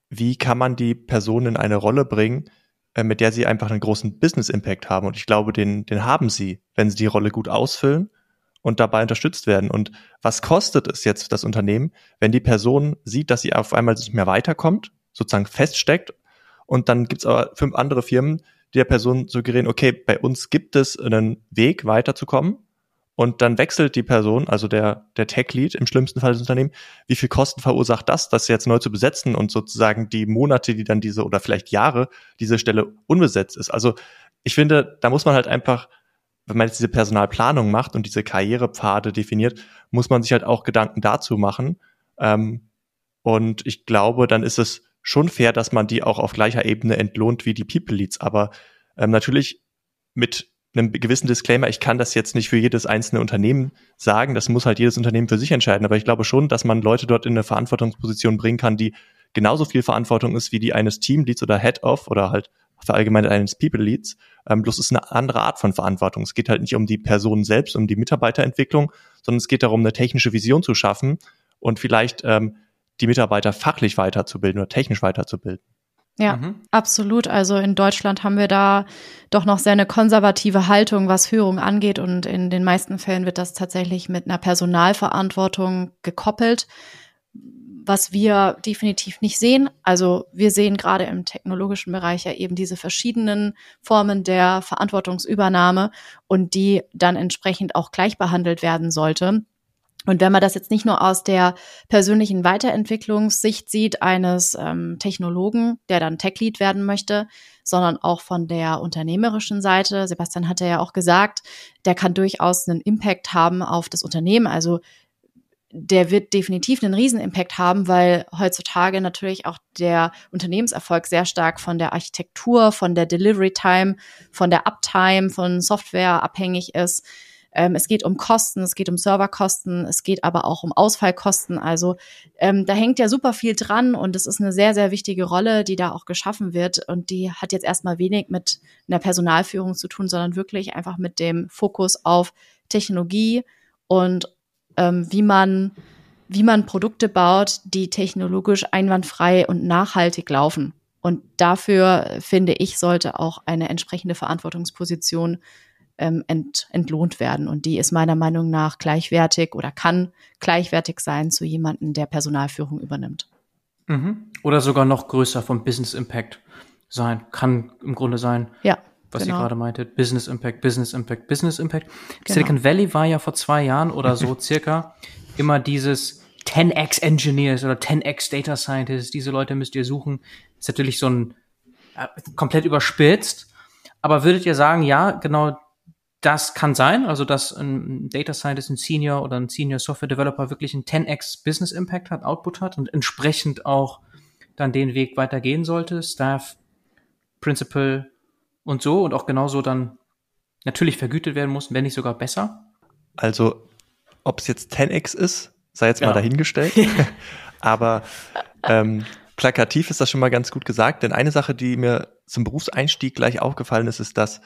wie kann man die Person in eine Rolle bringen, mit der sie einfach einen großen Business Impact haben. Und ich glaube, den, den haben sie, wenn sie die Rolle gut ausfüllen und dabei unterstützt werden. Und was kostet es jetzt das Unternehmen, wenn die Person sieht, dass sie auf einmal nicht mehr weiterkommt, sozusagen feststeckt und dann gibt es aber fünf andere Firmen, der Person suggerieren, okay, bei uns gibt es einen Weg weiterzukommen und dann wechselt die Person, also der, der Tech-Lead im schlimmsten Fall des Unternehmens, wie viel Kosten verursacht das, das jetzt neu zu besetzen und sozusagen die Monate, die dann diese oder vielleicht Jahre diese Stelle unbesetzt ist. Also ich finde, da muss man halt einfach, wenn man jetzt diese Personalplanung macht und diese Karrierepfade definiert, muss man sich halt auch Gedanken dazu machen. Ähm, und ich glaube, dann ist es schon fair, dass man die auch auf gleicher Ebene entlohnt wie die People Leads. Aber ähm, natürlich mit einem gewissen Disclaimer, ich kann das jetzt nicht für jedes einzelne Unternehmen sagen, das muss halt jedes Unternehmen für sich entscheiden. Aber ich glaube schon, dass man Leute dort in eine Verantwortungsposition bringen kann, die genauso viel Verantwortung ist wie die eines Team Leads oder Head of oder halt verallgemeinert eines People Leads. Ähm, bloß ist eine andere Art von Verantwortung. Es geht halt nicht um die Person selbst, um die Mitarbeiterentwicklung, sondern es geht darum, eine technische Vision zu schaffen und vielleicht ähm, die Mitarbeiter fachlich weiterzubilden oder technisch weiterzubilden. Ja, mhm. absolut. Also in Deutschland haben wir da doch noch sehr eine konservative Haltung, was Führung angeht. Und in den meisten Fällen wird das tatsächlich mit einer Personalverantwortung gekoppelt, was wir definitiv nicht sehen. Also wir sehen gerade im technologischen Bereich ja eben diese verschiedenen Formen der Verantwortungsübernahme und die dann entsprechend auch gleich behandelt werden sollte. Und wenn man das jetzt nicht nur aus der persönlichen Weiterentwicklungssicht sieht eines ähm, Technologen, der dann Tech-Lead werden möchte, sondern auch von der unternehmerischen Seite, Sebastian hatte ja auch gesagt, der kann durchaus einen Impact haben auf das Unternehmen. Also der wird definitiv einen Riesenimpact haben, weil heutzutage natürlich auch der Unternehmenserfolg sehr stark von der Architektur, von der Delivery Time, von der Uptime, von Software abhängig ist. Ähm, es geht um Kosten, es geht um Serverkosten, es geht aber auch um Ausfallkosten. Also ähm, da hängt ja super viel dran und es ist eine sehr, sehr wichtige Rolle, die da auch geschaffen wird. Und die hat jetzt erstmal wenig mit einer Personalführung zu tun, sondern wirklich einfach mit dem Fokus auf Technologie und ähm, wie man wie man Produkte baut, die technologisch einwandfrei und nachhaltig laufen. Und dafür, finde ich, sollte auch eine entsprechende Verantwortungsposition ähm, ent, entlohnt werden. Und die ist meiner Meinung nach gleichwertig oder kann gleichwertig sein zu jemandem, der Personalführung übernimmt. Mhm. Oder sogar noch größer vom Business Impact sein. Kann im Grunde sein. Ja. Was genau. ihr gerade meinte, Business Impact, Business Impact, Business Impact. Genau. Silicon Valley war ja vor zwei Jahren oder so circa immer dieses 10x Engineers oder 10x Data Scientists, diese Leute müsst ihr suchen. ist natürlich so ein äh, komplett überspitzt. Aber würdet ihr sagen, ja, genau das kann sein, also dass ein Data Scientist, ein Senior oder ein Senior Software Developer wirklich einen 10x Business Impact hat, Output hat und entsprechend auch dann den Weg weitergehen sollte, Staff, Principal und so und auch genauso dann natürlich vergütet werden muss, wenn nicht sogar besser. Also, ob es jetzt 10x ist, sei jetzt genau. mal dahingestellt. Aber ähm, plakativ ist das schon mal ganz gut gesagt, denn eine Sache, die mir zum Berufseinstieg gleich aufgefallen ist, ist, dass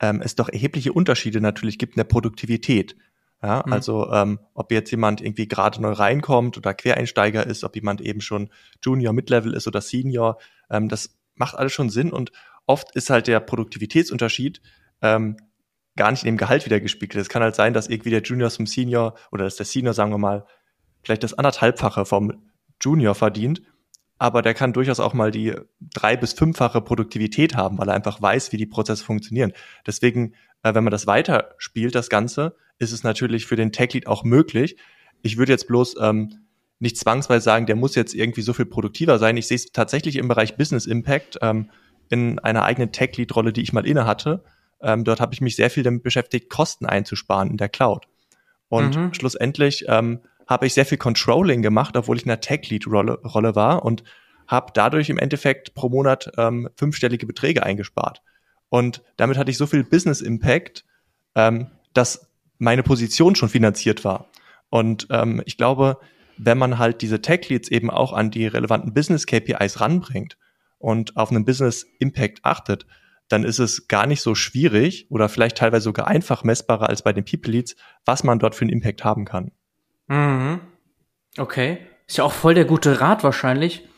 ähm, es doch erhebliche Unterschiede natürlich gibt in der Produktivität. Ja, mhm. also ähm, ob jetzt jemand irgendwie gerade neu reinkommt oder Quereinsteiger ist, ob jemand eben schon Junior, Mid-Level ist oder Senior, ähm, das macht alles schon Sinn und oft ist halt der Produktivitätsunterschied ähm, gar nicht in dem Gehalt wieder gespiegelt. Es kann halt sein, dass irgendwie der Junior zum Senior oder dass der Senior, sagen wir mal, vielleicht das anderthalbfache vom Junior verdient aber der kann durchaus auch mal die drei- bis fünffache Produktivität haben, weil er einfach weiß, wie die Prozesse funktionieren. Deswegen, äh, wenn man das weiterspielt, das Ganze, ist es natürlich für den Tech-Lead auch möglich. Ich würde jetzt bloß ähm, nicht zwangsweise sagen, der muss jetzt irgendwie so viel produktiver sein. Ich sehe es tatsächlich im Bereich Business Impact ähm, in einer eigenen Tech-Lead-Rolle, die ich mal inne hatte, ähm, dort habe ich mich sehr viel damit beschäftigt, Kosten einzusparen in der Cloud. Und mhm. schlussendlich ähm, habe ich sehr viel Controlling gemacht, obwohl ich in der Tech-Lead-Rolle Rolle war und habe dadurch im Endeffekt pro Monat ähm, fünfstellige Beträge eingespart. Und damit hatte ich so viel Business Impact, ähm, dass meine Position schon finanziert war. Und ähm, ich glaube, wenn man halt diese Tech Leads eben auch an die relevanten Business KPIs ranbringt und auf einen Business Impact achtet, dann ist es gar nicht so schwierig oder vielleicht teilweise sogar einfach messbarer als bei den People Leads, was man dort für einen Impact haben kann. Mhm. Okay. Ist ja auch voll der gute Rat wahrscheinlich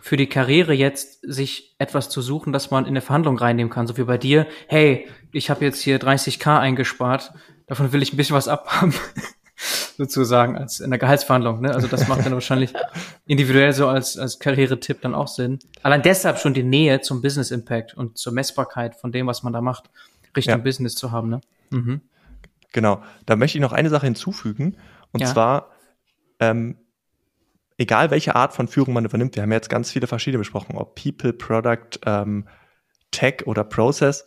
für die Karriere jetzt, sich etwas zu suchen, das man in eine Verhandlung reinnehmen kann. So wie bei dir. Hey, ich habe jetzt hier 30k eingespart. Davon will ich ein bisschen was abhaben. sozusagen als in der Gehaltsverhandlung. Ne? Also das macht dann wahrscheinlich individuell so als, als Karrieretipp dann auch Sinn. Allein deshalb schon die Nähe zum Business Impact und zur Messbarkeit von dem, was man da macht, Richtung ja. Business zu haben. Ne? Mhm. Genau. Da möchte ich noch eine Sache hinzufügen. Und ja. zwar, ähm, egal welche Art von Führung man übernimmt, wir haben jetzt ganz viele verschiedene besprochen, ob People, Product, ähm, Tech oder Process.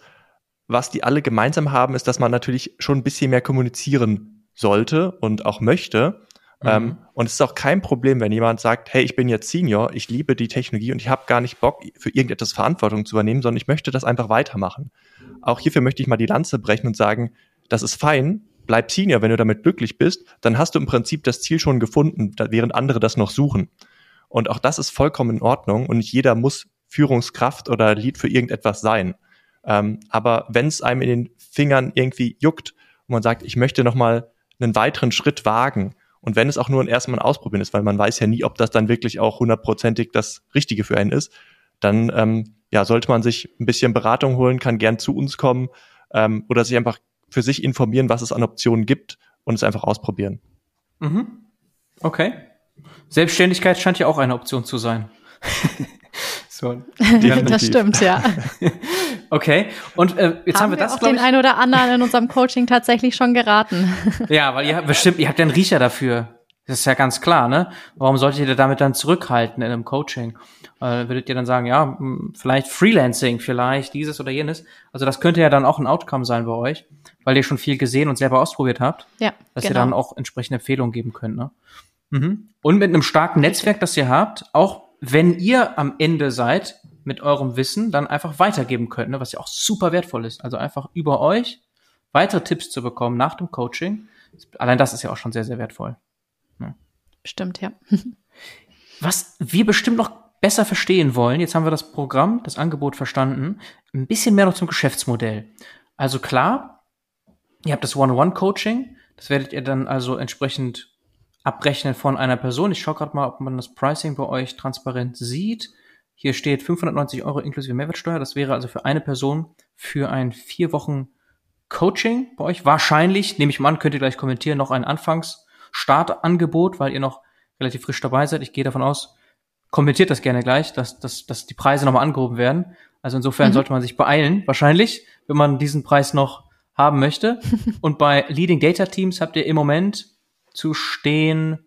Was die alle gemeinsam haben, ist, dass man natürlich schon ein bisschen mehr kommunizieren sollte und auch möchte. Mhm. Ähm, und es ist auch kein Problem, wenn jemand sagt, hey, ich bin jetzt Senior, ich liebe die Technologie und ich habe gar nicht Bock, für irgendetwas Verantwortung zu übernehmen, sondern ich möchte das einfach weitermachen. Auch hierfür möchte ich mal die Lanze brechen und sagen, das ist fein, bleib Senior, wenn du damit glücklich bist, dann hast du im Prinzip das Ziel schon gefunden, während andere das noch suchen. Und auch das ist vollkommen in Ordnung und nicht jeder muss Führungskraft oder Lead für irgendetwas sein. Ähm, aber wenn es einem in den Fingern irgendwie juckt und man sagt, ich möchte nochmal einen weiteren Schritt wagen. Und wenn es auch nur ein erstmal Ausprobieren ist, weil man weiß ja nie, ob das dann wirklich auch hundertprozentig das Richtige für einen ist, dann ähm, ja, sollte man sich ein bisschen Beratung holen, kann gern zu uns kommen ähm, oder sich einfach für sich informieren, was es an Optionen gibt und es einfach ausprobieren. Mhm. Okay. Selbstständigkeit scheint ja auch eine Option zu sein. so, das stimmt, ja. Okay, und äh, jetzt haben, haben wir das, auch den ich, einen oder anderen in unserem Coaching tatsächlich schon geraten. ja, weil ihr habt bestimmt, ihr habt ja einen Riecher dafür. Das ist ja ganz klar, ne? Warum solltet ihr damit dann zurückhalten in einem Coaching? Äh, würdet ihr dann sagen, ja, vielleicht Freelancing, vielleicht dieses oder jenes. Also das könnte ja dann auch ein Outcome sein bei euch, weil ihr schon viel gesehen und selber ausprobiert habt. Ja. Dass genau. ihr dann auch entsprechende Empfehlungen geben könnt, ne? Mhm. Und mit einem starken Netzwerk, das ihr habt, auch wenn ihr am Ende seid, mit eurem Wissen dann einfach weitergeben könnt, ne, was ja auch super wertvoll ist. Also einfach über euch weitere Tipps zu bekommen nach dem Coaching. Allein das ist ja auch schon sehr, sehr wertvoll. Stimmt, ja. was wir bestimmt noch besser verstehen wollen, jetzt haben wir das Programm, das Angebot verstanden, ein bisschen mehr noch zum Geschäftsmodell. Also klar, ihr habt das One-on-One-Coaching, das werdet ihr dann also entsprechend abrechnen von einer Person. Ich schaue gerade mal, ob man das Pricing bei euch transparent sieht. Hier steht 590 Euro inklusive Mehrwertsteuer. Das wäre also für eine Person für ein vier Wochen Coaching bei euch. Wahrscheinlich, nehme ich mal an, könnt ihr gleich kommentieren, noch ein Anfangsstartangebot, weil ihr noch relativ frisch dabei seid. Ich gehe davon aus, kommentiert das gerne gleich, dass, dass, dass die Preise nochmal angehoben werden. Also insofern mhm. sollte man sich beeilen, wahrscheinlich, wenn man diesen Preis noch haben möchte. Und bei Leading Data Teams habt ihr im Moment zu stehen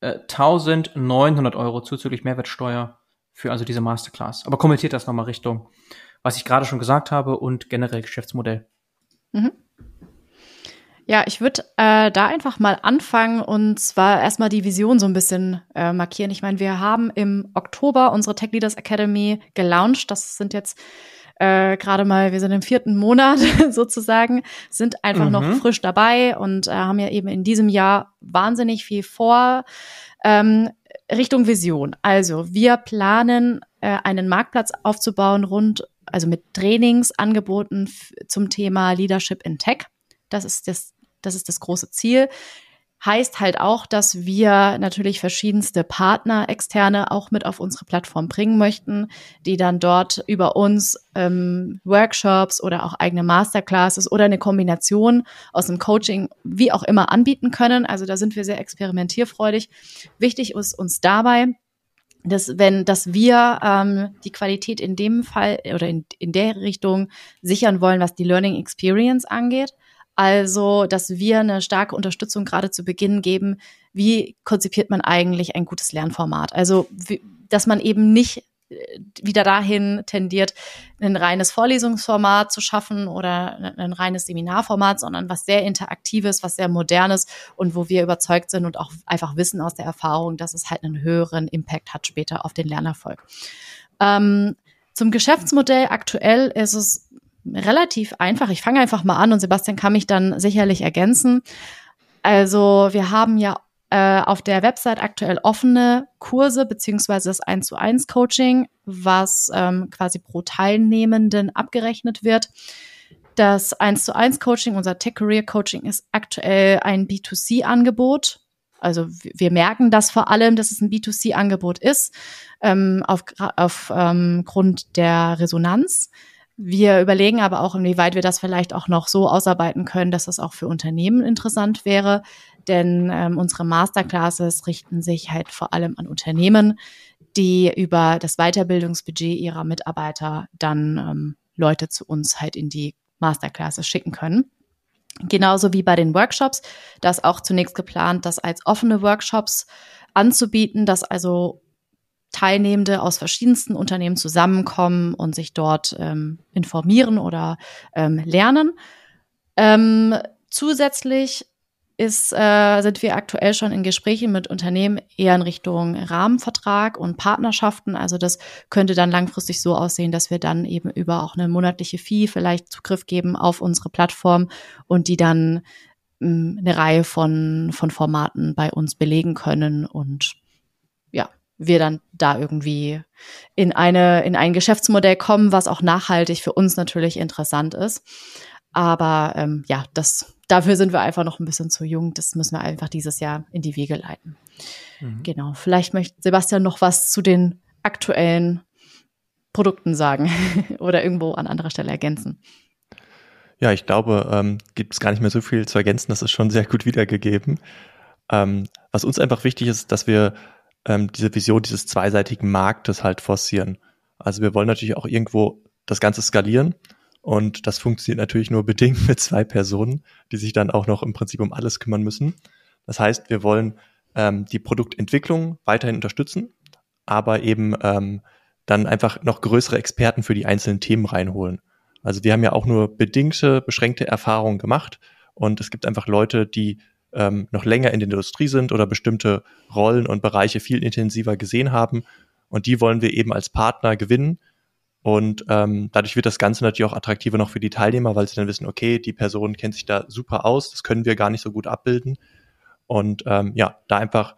äh, 1900 Euro zuzüglich Mehrwertsteuer für also diese Masterclass. Aber kommentiert das nochmal Richtung, was ich gerade schon gesagt habe und generell Geschäftsmodell. Mhm. Ja, ich würde äh, da einfach mal anfangen und zwar erstmal die Vision so ein bisschen äh, markieren. Ich meine, wir haben im Oktober unsere Tech Leaders Academy gelauncht. Das sind jetzt äh, gerade mal, wir sind im vierten Monat sozusagen, sind einfach mhm. noch frisch dabei und äh, haben ja eben in diesem Jahr wahnsinnig viel vor. Ähm, Richtung Vision. Also wir planen, äh, einen Marktplatz aufzubauen rund, also mit Trainingsangeboten zum Thema Leadership in Tech. Das ist das, das ist das große Ziel. Heißt halt auch, dass wir natürlich verschiedenste Partner, externe auch mit auf unsere Plattform bringen möchten, die dann dort über uns ähm, Workshops oder auch eigene Masterclasses oder eine Kombination aus dem Coaching, wie auch immer, anbieten können. Also da sind wir sehr experimentierfreudig. Wichtig ist uns dabei, dass wenn, dass wir ähm, die Qualität in dem Fall oder in, in der Richtung sichern wollen, was die Learning Experience angeht. Also, dass wir eine starke Unterstützung gerade zu Beginn geben. Wie konzipiert man eigentlich ein gutes Lernformat? Also, wie, dass man eben nicht wieder dahin tendiert, ein reines Vorlesungsformat zu schaffen oder ein reines Seminarformat, sondern was sehr interaktives, was sehr modernes und wo wir überzeugt sind und auch einfach wissen aus der Erfahrung, dass es halt einen höheren Impact hat später auf den Lernerfolg. Ähm, zum Geschäftsmodell aktuell ist es relativ einfach. Ich fange einfach mal an und Sebastian kann mich dann sicherlich ergänzen. Also wir haben ja äh, auf der Website aktuell offene Kurse beziehungsweise das 1 zu 1 Coaching, was ähm, quasi pro Teilnehmenden abgerechnet wird. Das 1 zu 1 Coaching, unser Tech Career Coaching ist aktuell ein B2C-Angebot. Also wir merken das vor allem, dass es ein B2C-Angebot ist, ähm, auf, auf ähm, Grund der Resonanz. Wir überlegen aber auch, inwieweit wir das vielleicht auch noch so ausarbeiten können, dass das auch für Unternehmen interessant wäre. Denn ähm, unsere Masterclasses richten sich halt vor allem an Unternehmen, die über das Weiterbildungsbudget ihrer Mitarbeiter dann ähm, Leute zu uns halt in die Masterclasses schicken können. Genauso wie bei den Workshops, das auch zunächst geplant, das als offene Workshops anzubieten, dass also Teilnehmende aus verschiedensten Unternehmen zusammenkommen und sich dort ähm, informieren oder ähm, lernen. Ähm, zusätzlich ist, äh, sind wir aktuell schon in Gesprächen mit Unternehmen eher in Richtung Rahmenvertrag und Partnerschaften. Also das könnte dann langfristig so aussehen, dass wir dann eben über auch eine monatliche Fee vielleicht Zugriff geben auf unsere Plattform und die dann mh, hm, eine Reihe von, von Formaten bei uns belegen können und wir dann da irgendwie in eine, in ein Geschäftsmodell kommen, was auch nachhaltig für uns natürlich interessant ist. Aber ähm, ja, das, dafür sind wir einfach noch ein bisschen zu jung. Das müssen wir einfach dieses Jahr in die Wege leiten. Mhm. Genau. Vielleicht möchte Sebastian noch was zu den aktuellen Produkten sagen oder irgendwo an anderer Stelle ergänzen. Ja, ich glaube, ähm, gibt es gar nicht mehr so viel zu ergänzen. Das ist schon sehr gut wiedergegeben. Ähm, was uns einfach wichtig ist, dass wir ähm, diese Vision dieses zweiseitigen Marktes halt forcieren. Also wir wollen natürlich auch irgendwo das Ganze skalieren und das funktioniert natürlich nur bedingt mit zwei Personen, die sich dann auch noch im Prinzip um alles kümmern müssen. Das heißt, wir wollen ähm, die Produktentwicklung weiterhin unterstützen, aber eben ähm, dann einfach noch größere Experten für die einzelnen Themen reinholen. Also wir haben ja auch nur bedingte, beschränkte Erfahrungen gemacht und es gibt einfach Leute, die ähm, noch länger in der Industrie sind oder bestimmte Rollen und Bereiche viel intensiver gesehen haben. Und die wollen wir eben als Partner gewinnen. Und ähm, dadurch wird das Ganze natürlich auch attraktiver noch für die Teilnehmer, weil sie dann wissen, okay, die Person kennt sich da super aus, das können wir gar nicht so gut abbilden. Und ähm, ja, da einfach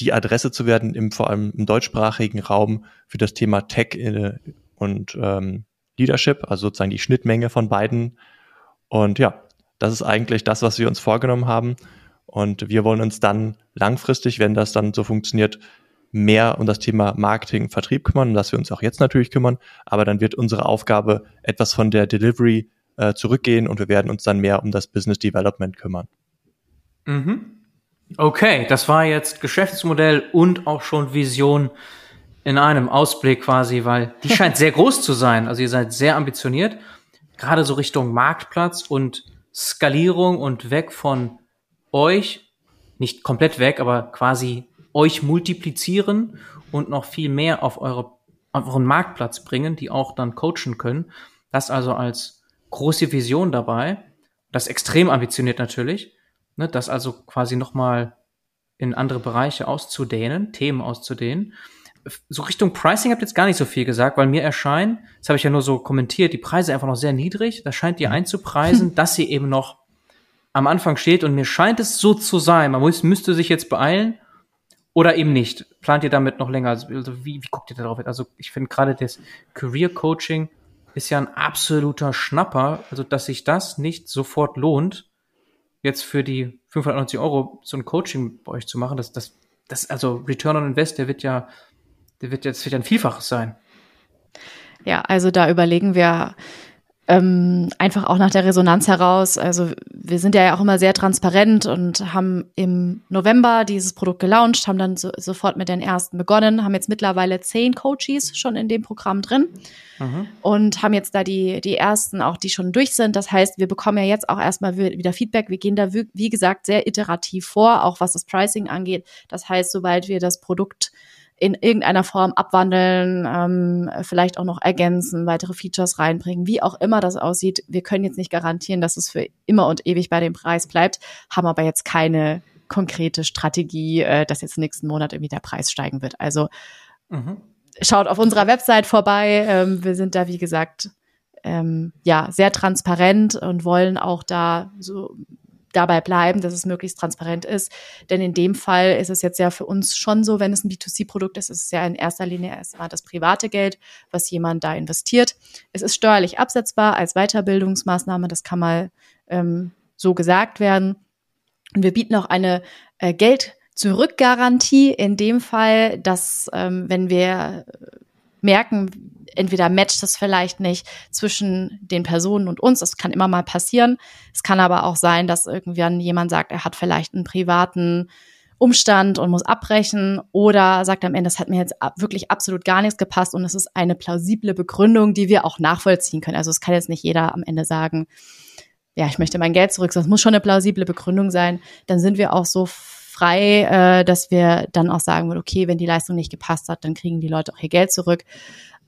die Adresse zu werden, im, vor allem im deutschsprachigen Raum für das Thema Tech äh, und ähm, Leadership, also sozusagen die Schnittmenge von beiden. Und ja, das ist eigentlich das, was wir uns vorgenommen haben. Und wir wollen uns dann langfristig, wenn das dann so funktioniert, mehr um das Thema Marketing, Vertrieb kümmern, um das wir uns auch jetzt natürlich kümmern. Aber dann wird unsere Aufgabe etwas von der Delivery äh, zurückgehen und wir werden uns dann mehr um das Business Development kümmern. Mhm. Okay, das war jetzt Geschäftsmodell und auch schon Vision in einem Ausblick quasi, weil die scheint sehr groß zu sein. Also ihr seid sehr ambitioniert, gerade so Richtung Marktplatz und Skalierung und weg von euch, nicht komplett weg, aber quasi euch multiplizieren und noch viel mehr auf, eure, auf euren Marktplatz bringen, die auch dann coachen können. Das also als große Vision dabei. Das extrem ambitioniert natürlich. Ne, das also quasi nochmal in andere Bereiche auszudehnen, Themen auszudehnen. So Richtung Pricing habt ihr jetzt gar nicht so viel gesagt, weil mir erscheinen, das habe ich ja nur so kommentiert, die Preise einfach noch sehr niedrig. Das scheint ihr mhm. einzupreisen, dass sie eben noch am Anfang steht und mir scheint es so zu sein. Man muss, müsste sich jetzt beeilen oder eben nicht. Plant ihr damit noch länger? Also wie, wie guckt ihr darauf? Also ich finde gerade das Career Coaching ist ja ein absoluter Schnapper. Also dass sich das nicht sofort lohnt, jetzt für die 590 Euro so ein Coaching bei euch zu machen, das, das, das, also Return on Invest, der wird ja, der wird jetzt, wird ja ein Vielfaches sein. Ja, also da überlegen wir ähm, einfach auch nach der Resonanz heraus. Also wir sind ja auch immer sehr transparent und haben im November dieses Produkt gelauncht, haben dann so, sofort mit den ersten begonnen, haben jetzt mittlerweile zehn Coaches schon in dem Programm drin mhm. und haben jetzt da die, die ersten auch, die schon durch sind. Das heißt, wir bekommen ja jetzt auch erstmal wieder Feedback. Wir gehen da, wie gesagt, sehr iterativ vor, auch was das Pricing angeht. Das heißt, sobald wir das Produkt in irgendeiner Form abwandeln, ähm, vielleicht auch noch ergänzen, weitere Features reinbringen, wie auch immer das aussieht. Wir können jetzt nicht garantieren, dass es für immer und ewig bei dem Preis bleibt, haben aber jetzt keine konkrete Strategie, äh, dass jetzt nächsten Monat irgendwie der Preis steigen wird. Also mhm. schaut auf unserer Website vorbei. Ähm, wir sind da, wie gesagt, ähm, ja, sehr transparent und wollen auch da so dabei bleiben, dass es möglichst transparent ist. Denn in dem Fall ist es jetzt ja für uns schon so, wenn es ein B2C-Produkt ist, ist es ja in erster Linie erstmal das private Geld, was jemand da investiert. Es ist steuerlich absetzbar als Weiterbildungsmaßnahme, das kann mal ähm, so gesagt werden. Und wir bieten auch eine äh, Geld Zurückgarantie in dem Fall, dass ähm, wenn wir merken, entweder matcht das vielleicht nicht zwischen den Personen und uns. Das kann immer mal passieren. Es kann aber auch sein, dass irgendwann jemand sagt, er hat vielleicht einen privaten Umstand und muss abbrechen oder sagt am Ende, das hat mir jetzt wirklich absolut gar nichts gepasst und es ist eine plausible Begründung, die wir auch nachvollziehen können. Also es kann jetzt nicht jeder am Ende sagen, ja, ich möchte mein Geld zurück. Das muss schon eine plausible Begründung sein. Dann sind wir auch so frei, äh, dass wir dann auch sagen würden, okay, wenn die Leistung nicht gepasst hat, dann kriegen die Leute auch ihr Geld zurück.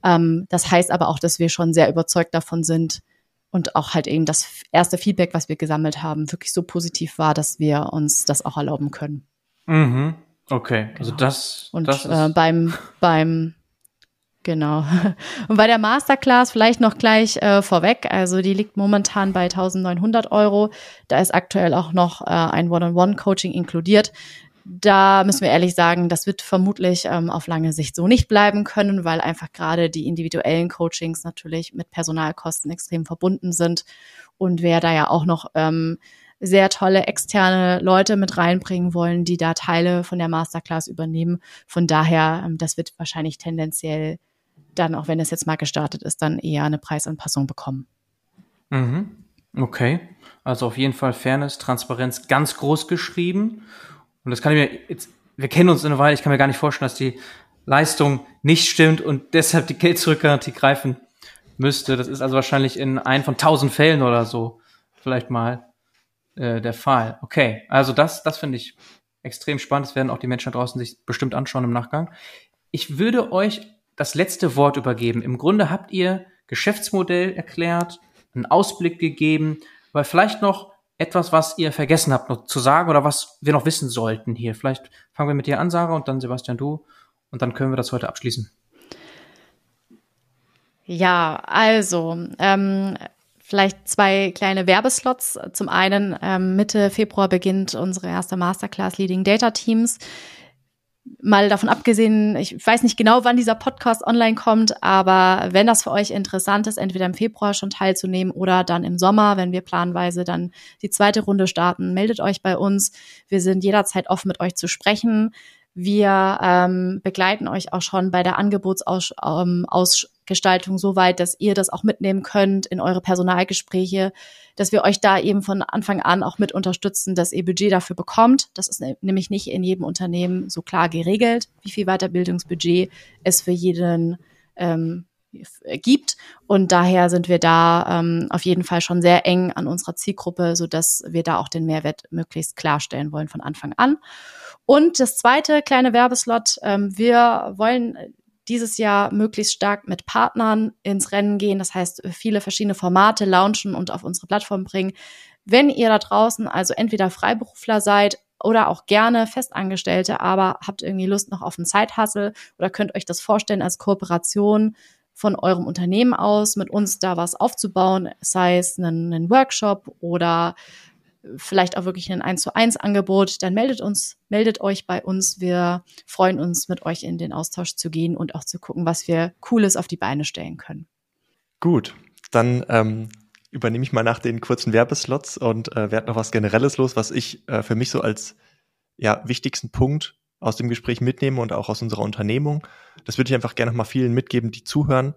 Ähm, das heißt aber auch, dass wir schon sehr überzeugt davon sind und auch halt eben das erste Feedback, was wir gesammelt haben, wirklich so positiv war, dass wir uns das auch erlauben können. Mhm. Okay, also genau. das und das äh, beim beim Genau. Und bei der Masterclass vielleicht noch gleich äh, vorweg. Also die liegt momentan bei 1900 Euro. Da ist aktuell auch noch äh, ein One-on-One-Coaching inkludiert da müssen wir ehrlich sagen, das wird vermutlich ähm, auf lange Sicht so nicht bleiben können, weil einfach gerade die individuellen Coachings natürlich mit Personalkosten extrem verbunden sind und wer da ja auch noch ähm, sehr tolle externe Leute mit reinbringen wollen, die da Teile von der Masterclass übernehmen. Von daher, ähm, das wird wahrscheinlich tendenziell dann, auch wenn es jetzt mal gestartet ist, dann eher eine Preisanpassung bekommen. Mhm. Okay. Also auf jeden Fall Fairness, Transparenz ganz groß geschrieben. Und das kann ich mir jetzt, wir kennen uns eine Weile, ich kann mir gar nicht vorstellen, dass die Leistung nicht stimmt und deshalb die Geld-Zurück-Garantie greifen müsste. Das ist also wahrscheinlich in ein von tausend Fällen oder so vielleicht mal äh, der Fall. Okay, also das, das finde ich extrem spannend. Das werden auch die Menschen da draußen sich bestimmt anschauen im Nachgang. Ich würde euch das letzte Wort übergeben. Im Grunde habt ihr Geschäftsmodell erklärt, einen Ausblick gegeben, weil vielleicht noch etwas, was ihr vergessen habt noch zu sagen oder was wir noch wissen sollten hier? Vielleicht fangen wir mit dir an, Sarah, und dann Sebastian, du. Und dann können wir das heute abschließen. Ja, also ähm, vielleicht zwei kleine Werbeslots. Zum einen ähm, Mitte Februar beginnt unsere erste Masterclass Leading Data Teams mal davon abgesehen, ich weiß nicht genau, wann dieser Podcast online kommt, aber wenn das für euch interessant ist, entweder im Februar schon teilzunehmen oder dann im Sommer, wenn wir planweise dann die zweite Runde starten, meldet euch bei uns. Wir sind jederzeit offen, mit euch zu sprechen. Wir ähm, begleiten euch auch schon bei der Angebotsausgestaltung ähm, so weit, dass ihr das auch mitnehmen könnt in eure Personalgespräche, dass wir euch da eben von Anfang an auch mit unterstützen, dass ihr Budget dafür bekommt. Das ist ne-, nämlich nicht in jedem Unternehmen so klar geregelt, wie viel Weiterbildungsbudget es für jeden ähm, gibt. Und daher sind wir da ähm, auf jeden Fall schon sehr eng an unserer Zielgruppe, so dass wir da auch den Mehrwert möglichst klarstellen wollen von Anfang an. Und das zweite kleine Werbeslot, ähm, wir wollen dieses Jahr möglichst stark mit Partnern ins Rennen gehen. Das heißt, viele verschiedene Formate launchen und auf unsere Plattform bringen. Wenn ihr da draußen also entweder Freiberufler seid oder auch gerne Festangestellte, aber habt irgendwie Lust noch auf einen Zeithassel oder könnt euch das vorstellen als Kooperation von eurem Unternehmen aus, mit uns da was aufzubauen, sei es einen, einen Workshop oder vielleicht auch wirklich ein 1 zu 1 Angebot, dann meldet uns, meldet euch bei uns. Wir freuen uns, mit euch in den Austausch zu gehen und auch zu gucken, was wir Cooles auf die Beine stellen können. Gut, dann ähm, übernehme ich mal nach den kurzen Werbeslots und äh, werde noch was Generelles los, was ich äh, für mich so als ja, wichtigsten Punkt aus dem Gespräch mitnehme und auch aus unserer Unternehmung. Das würde ich einfach gerne noch mal vielen mitgeben, die zuhören.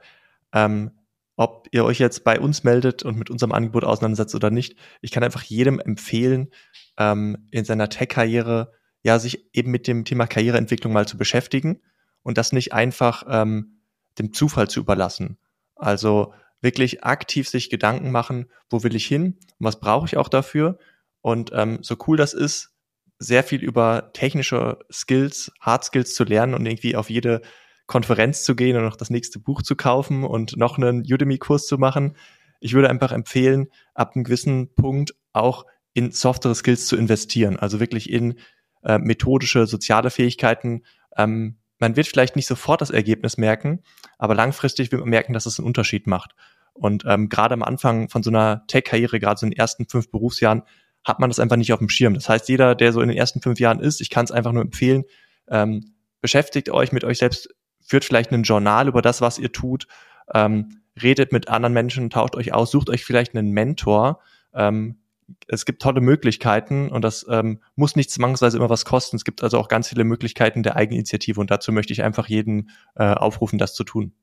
Ähm, ob ihr euch jetzt bei uns meldet und mit unserem Angebot auseinandersetzt oder nicht. Ich kann einfach jedem empfehlen, ähm, in seiner Tech-Karriere ja sich eben mit dem Thema Karriereentwicklung mal zu beschäftigen und das nicht einfach ähm, dem Zufall zu überlassen. Also wirklich aktiv sich Gedanken machen, wo will ich hin und was brauche ich auch dafür. Und ähm, so cool das ist, sehr viel über technische Skills, Hard Skills zu lernen und irgendwie auf jede Konferenz zu gehen und noch das nächste Buch zu kaufen und noch einen Udemy-Kurs zu machen. Ich würde einfach empfehlen, ab einem gewissen Punkt auch in softere Skills zu investieren, also wirklich in äh, methodische, soziale Fähigkeiten. Ähm, man wird vielleicht nicht sofort das Ergebnis merken, aber langfristig wird man merken, dass es einen Unterschied macht. Und ähm, gerade am Anfang von so einer Tech-Karriere, gerade so in den ersten fünf Berufsjahren, hat man das einfach nicht auf dem Schirm. Das heißt, jeder, der so in den ersten fünf Jahren ist, ich kann es einfach nur empfehlen, ähm, beschäftigt euch mit euch selbst, führt vielleicht ein Journal über das, was ihr tut, ähm, redet mit anderen Menschen, tauscht euch aus, sucht euch vielleicht einen Mentor. Ähm, es gibt tolle Möglichkeiten und das ähm, muss nicht zwangsweise immer was kosten. Es gibt also auch ganz viele Möglichkeiten der Eigeninitiative und dazu möchte ich einfach jeden äh, aufrufen, das zu tun.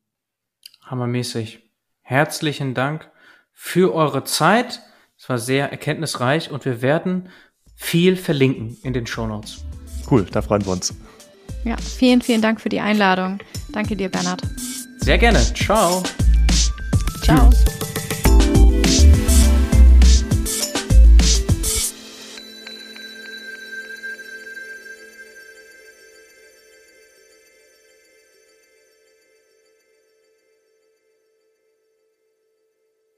Hammermäßig. Herzlichen Dank für eure Zeit. Es war sehr erkenntnisreich und wir werden viel verlinken in den Show Notes. Cool, da freuen wir uns. Ja, vielen, vielen Dank für die Einladung. Danke dir, Bernhard. Sehr gerne. Ciao. Ciao. Tschüss.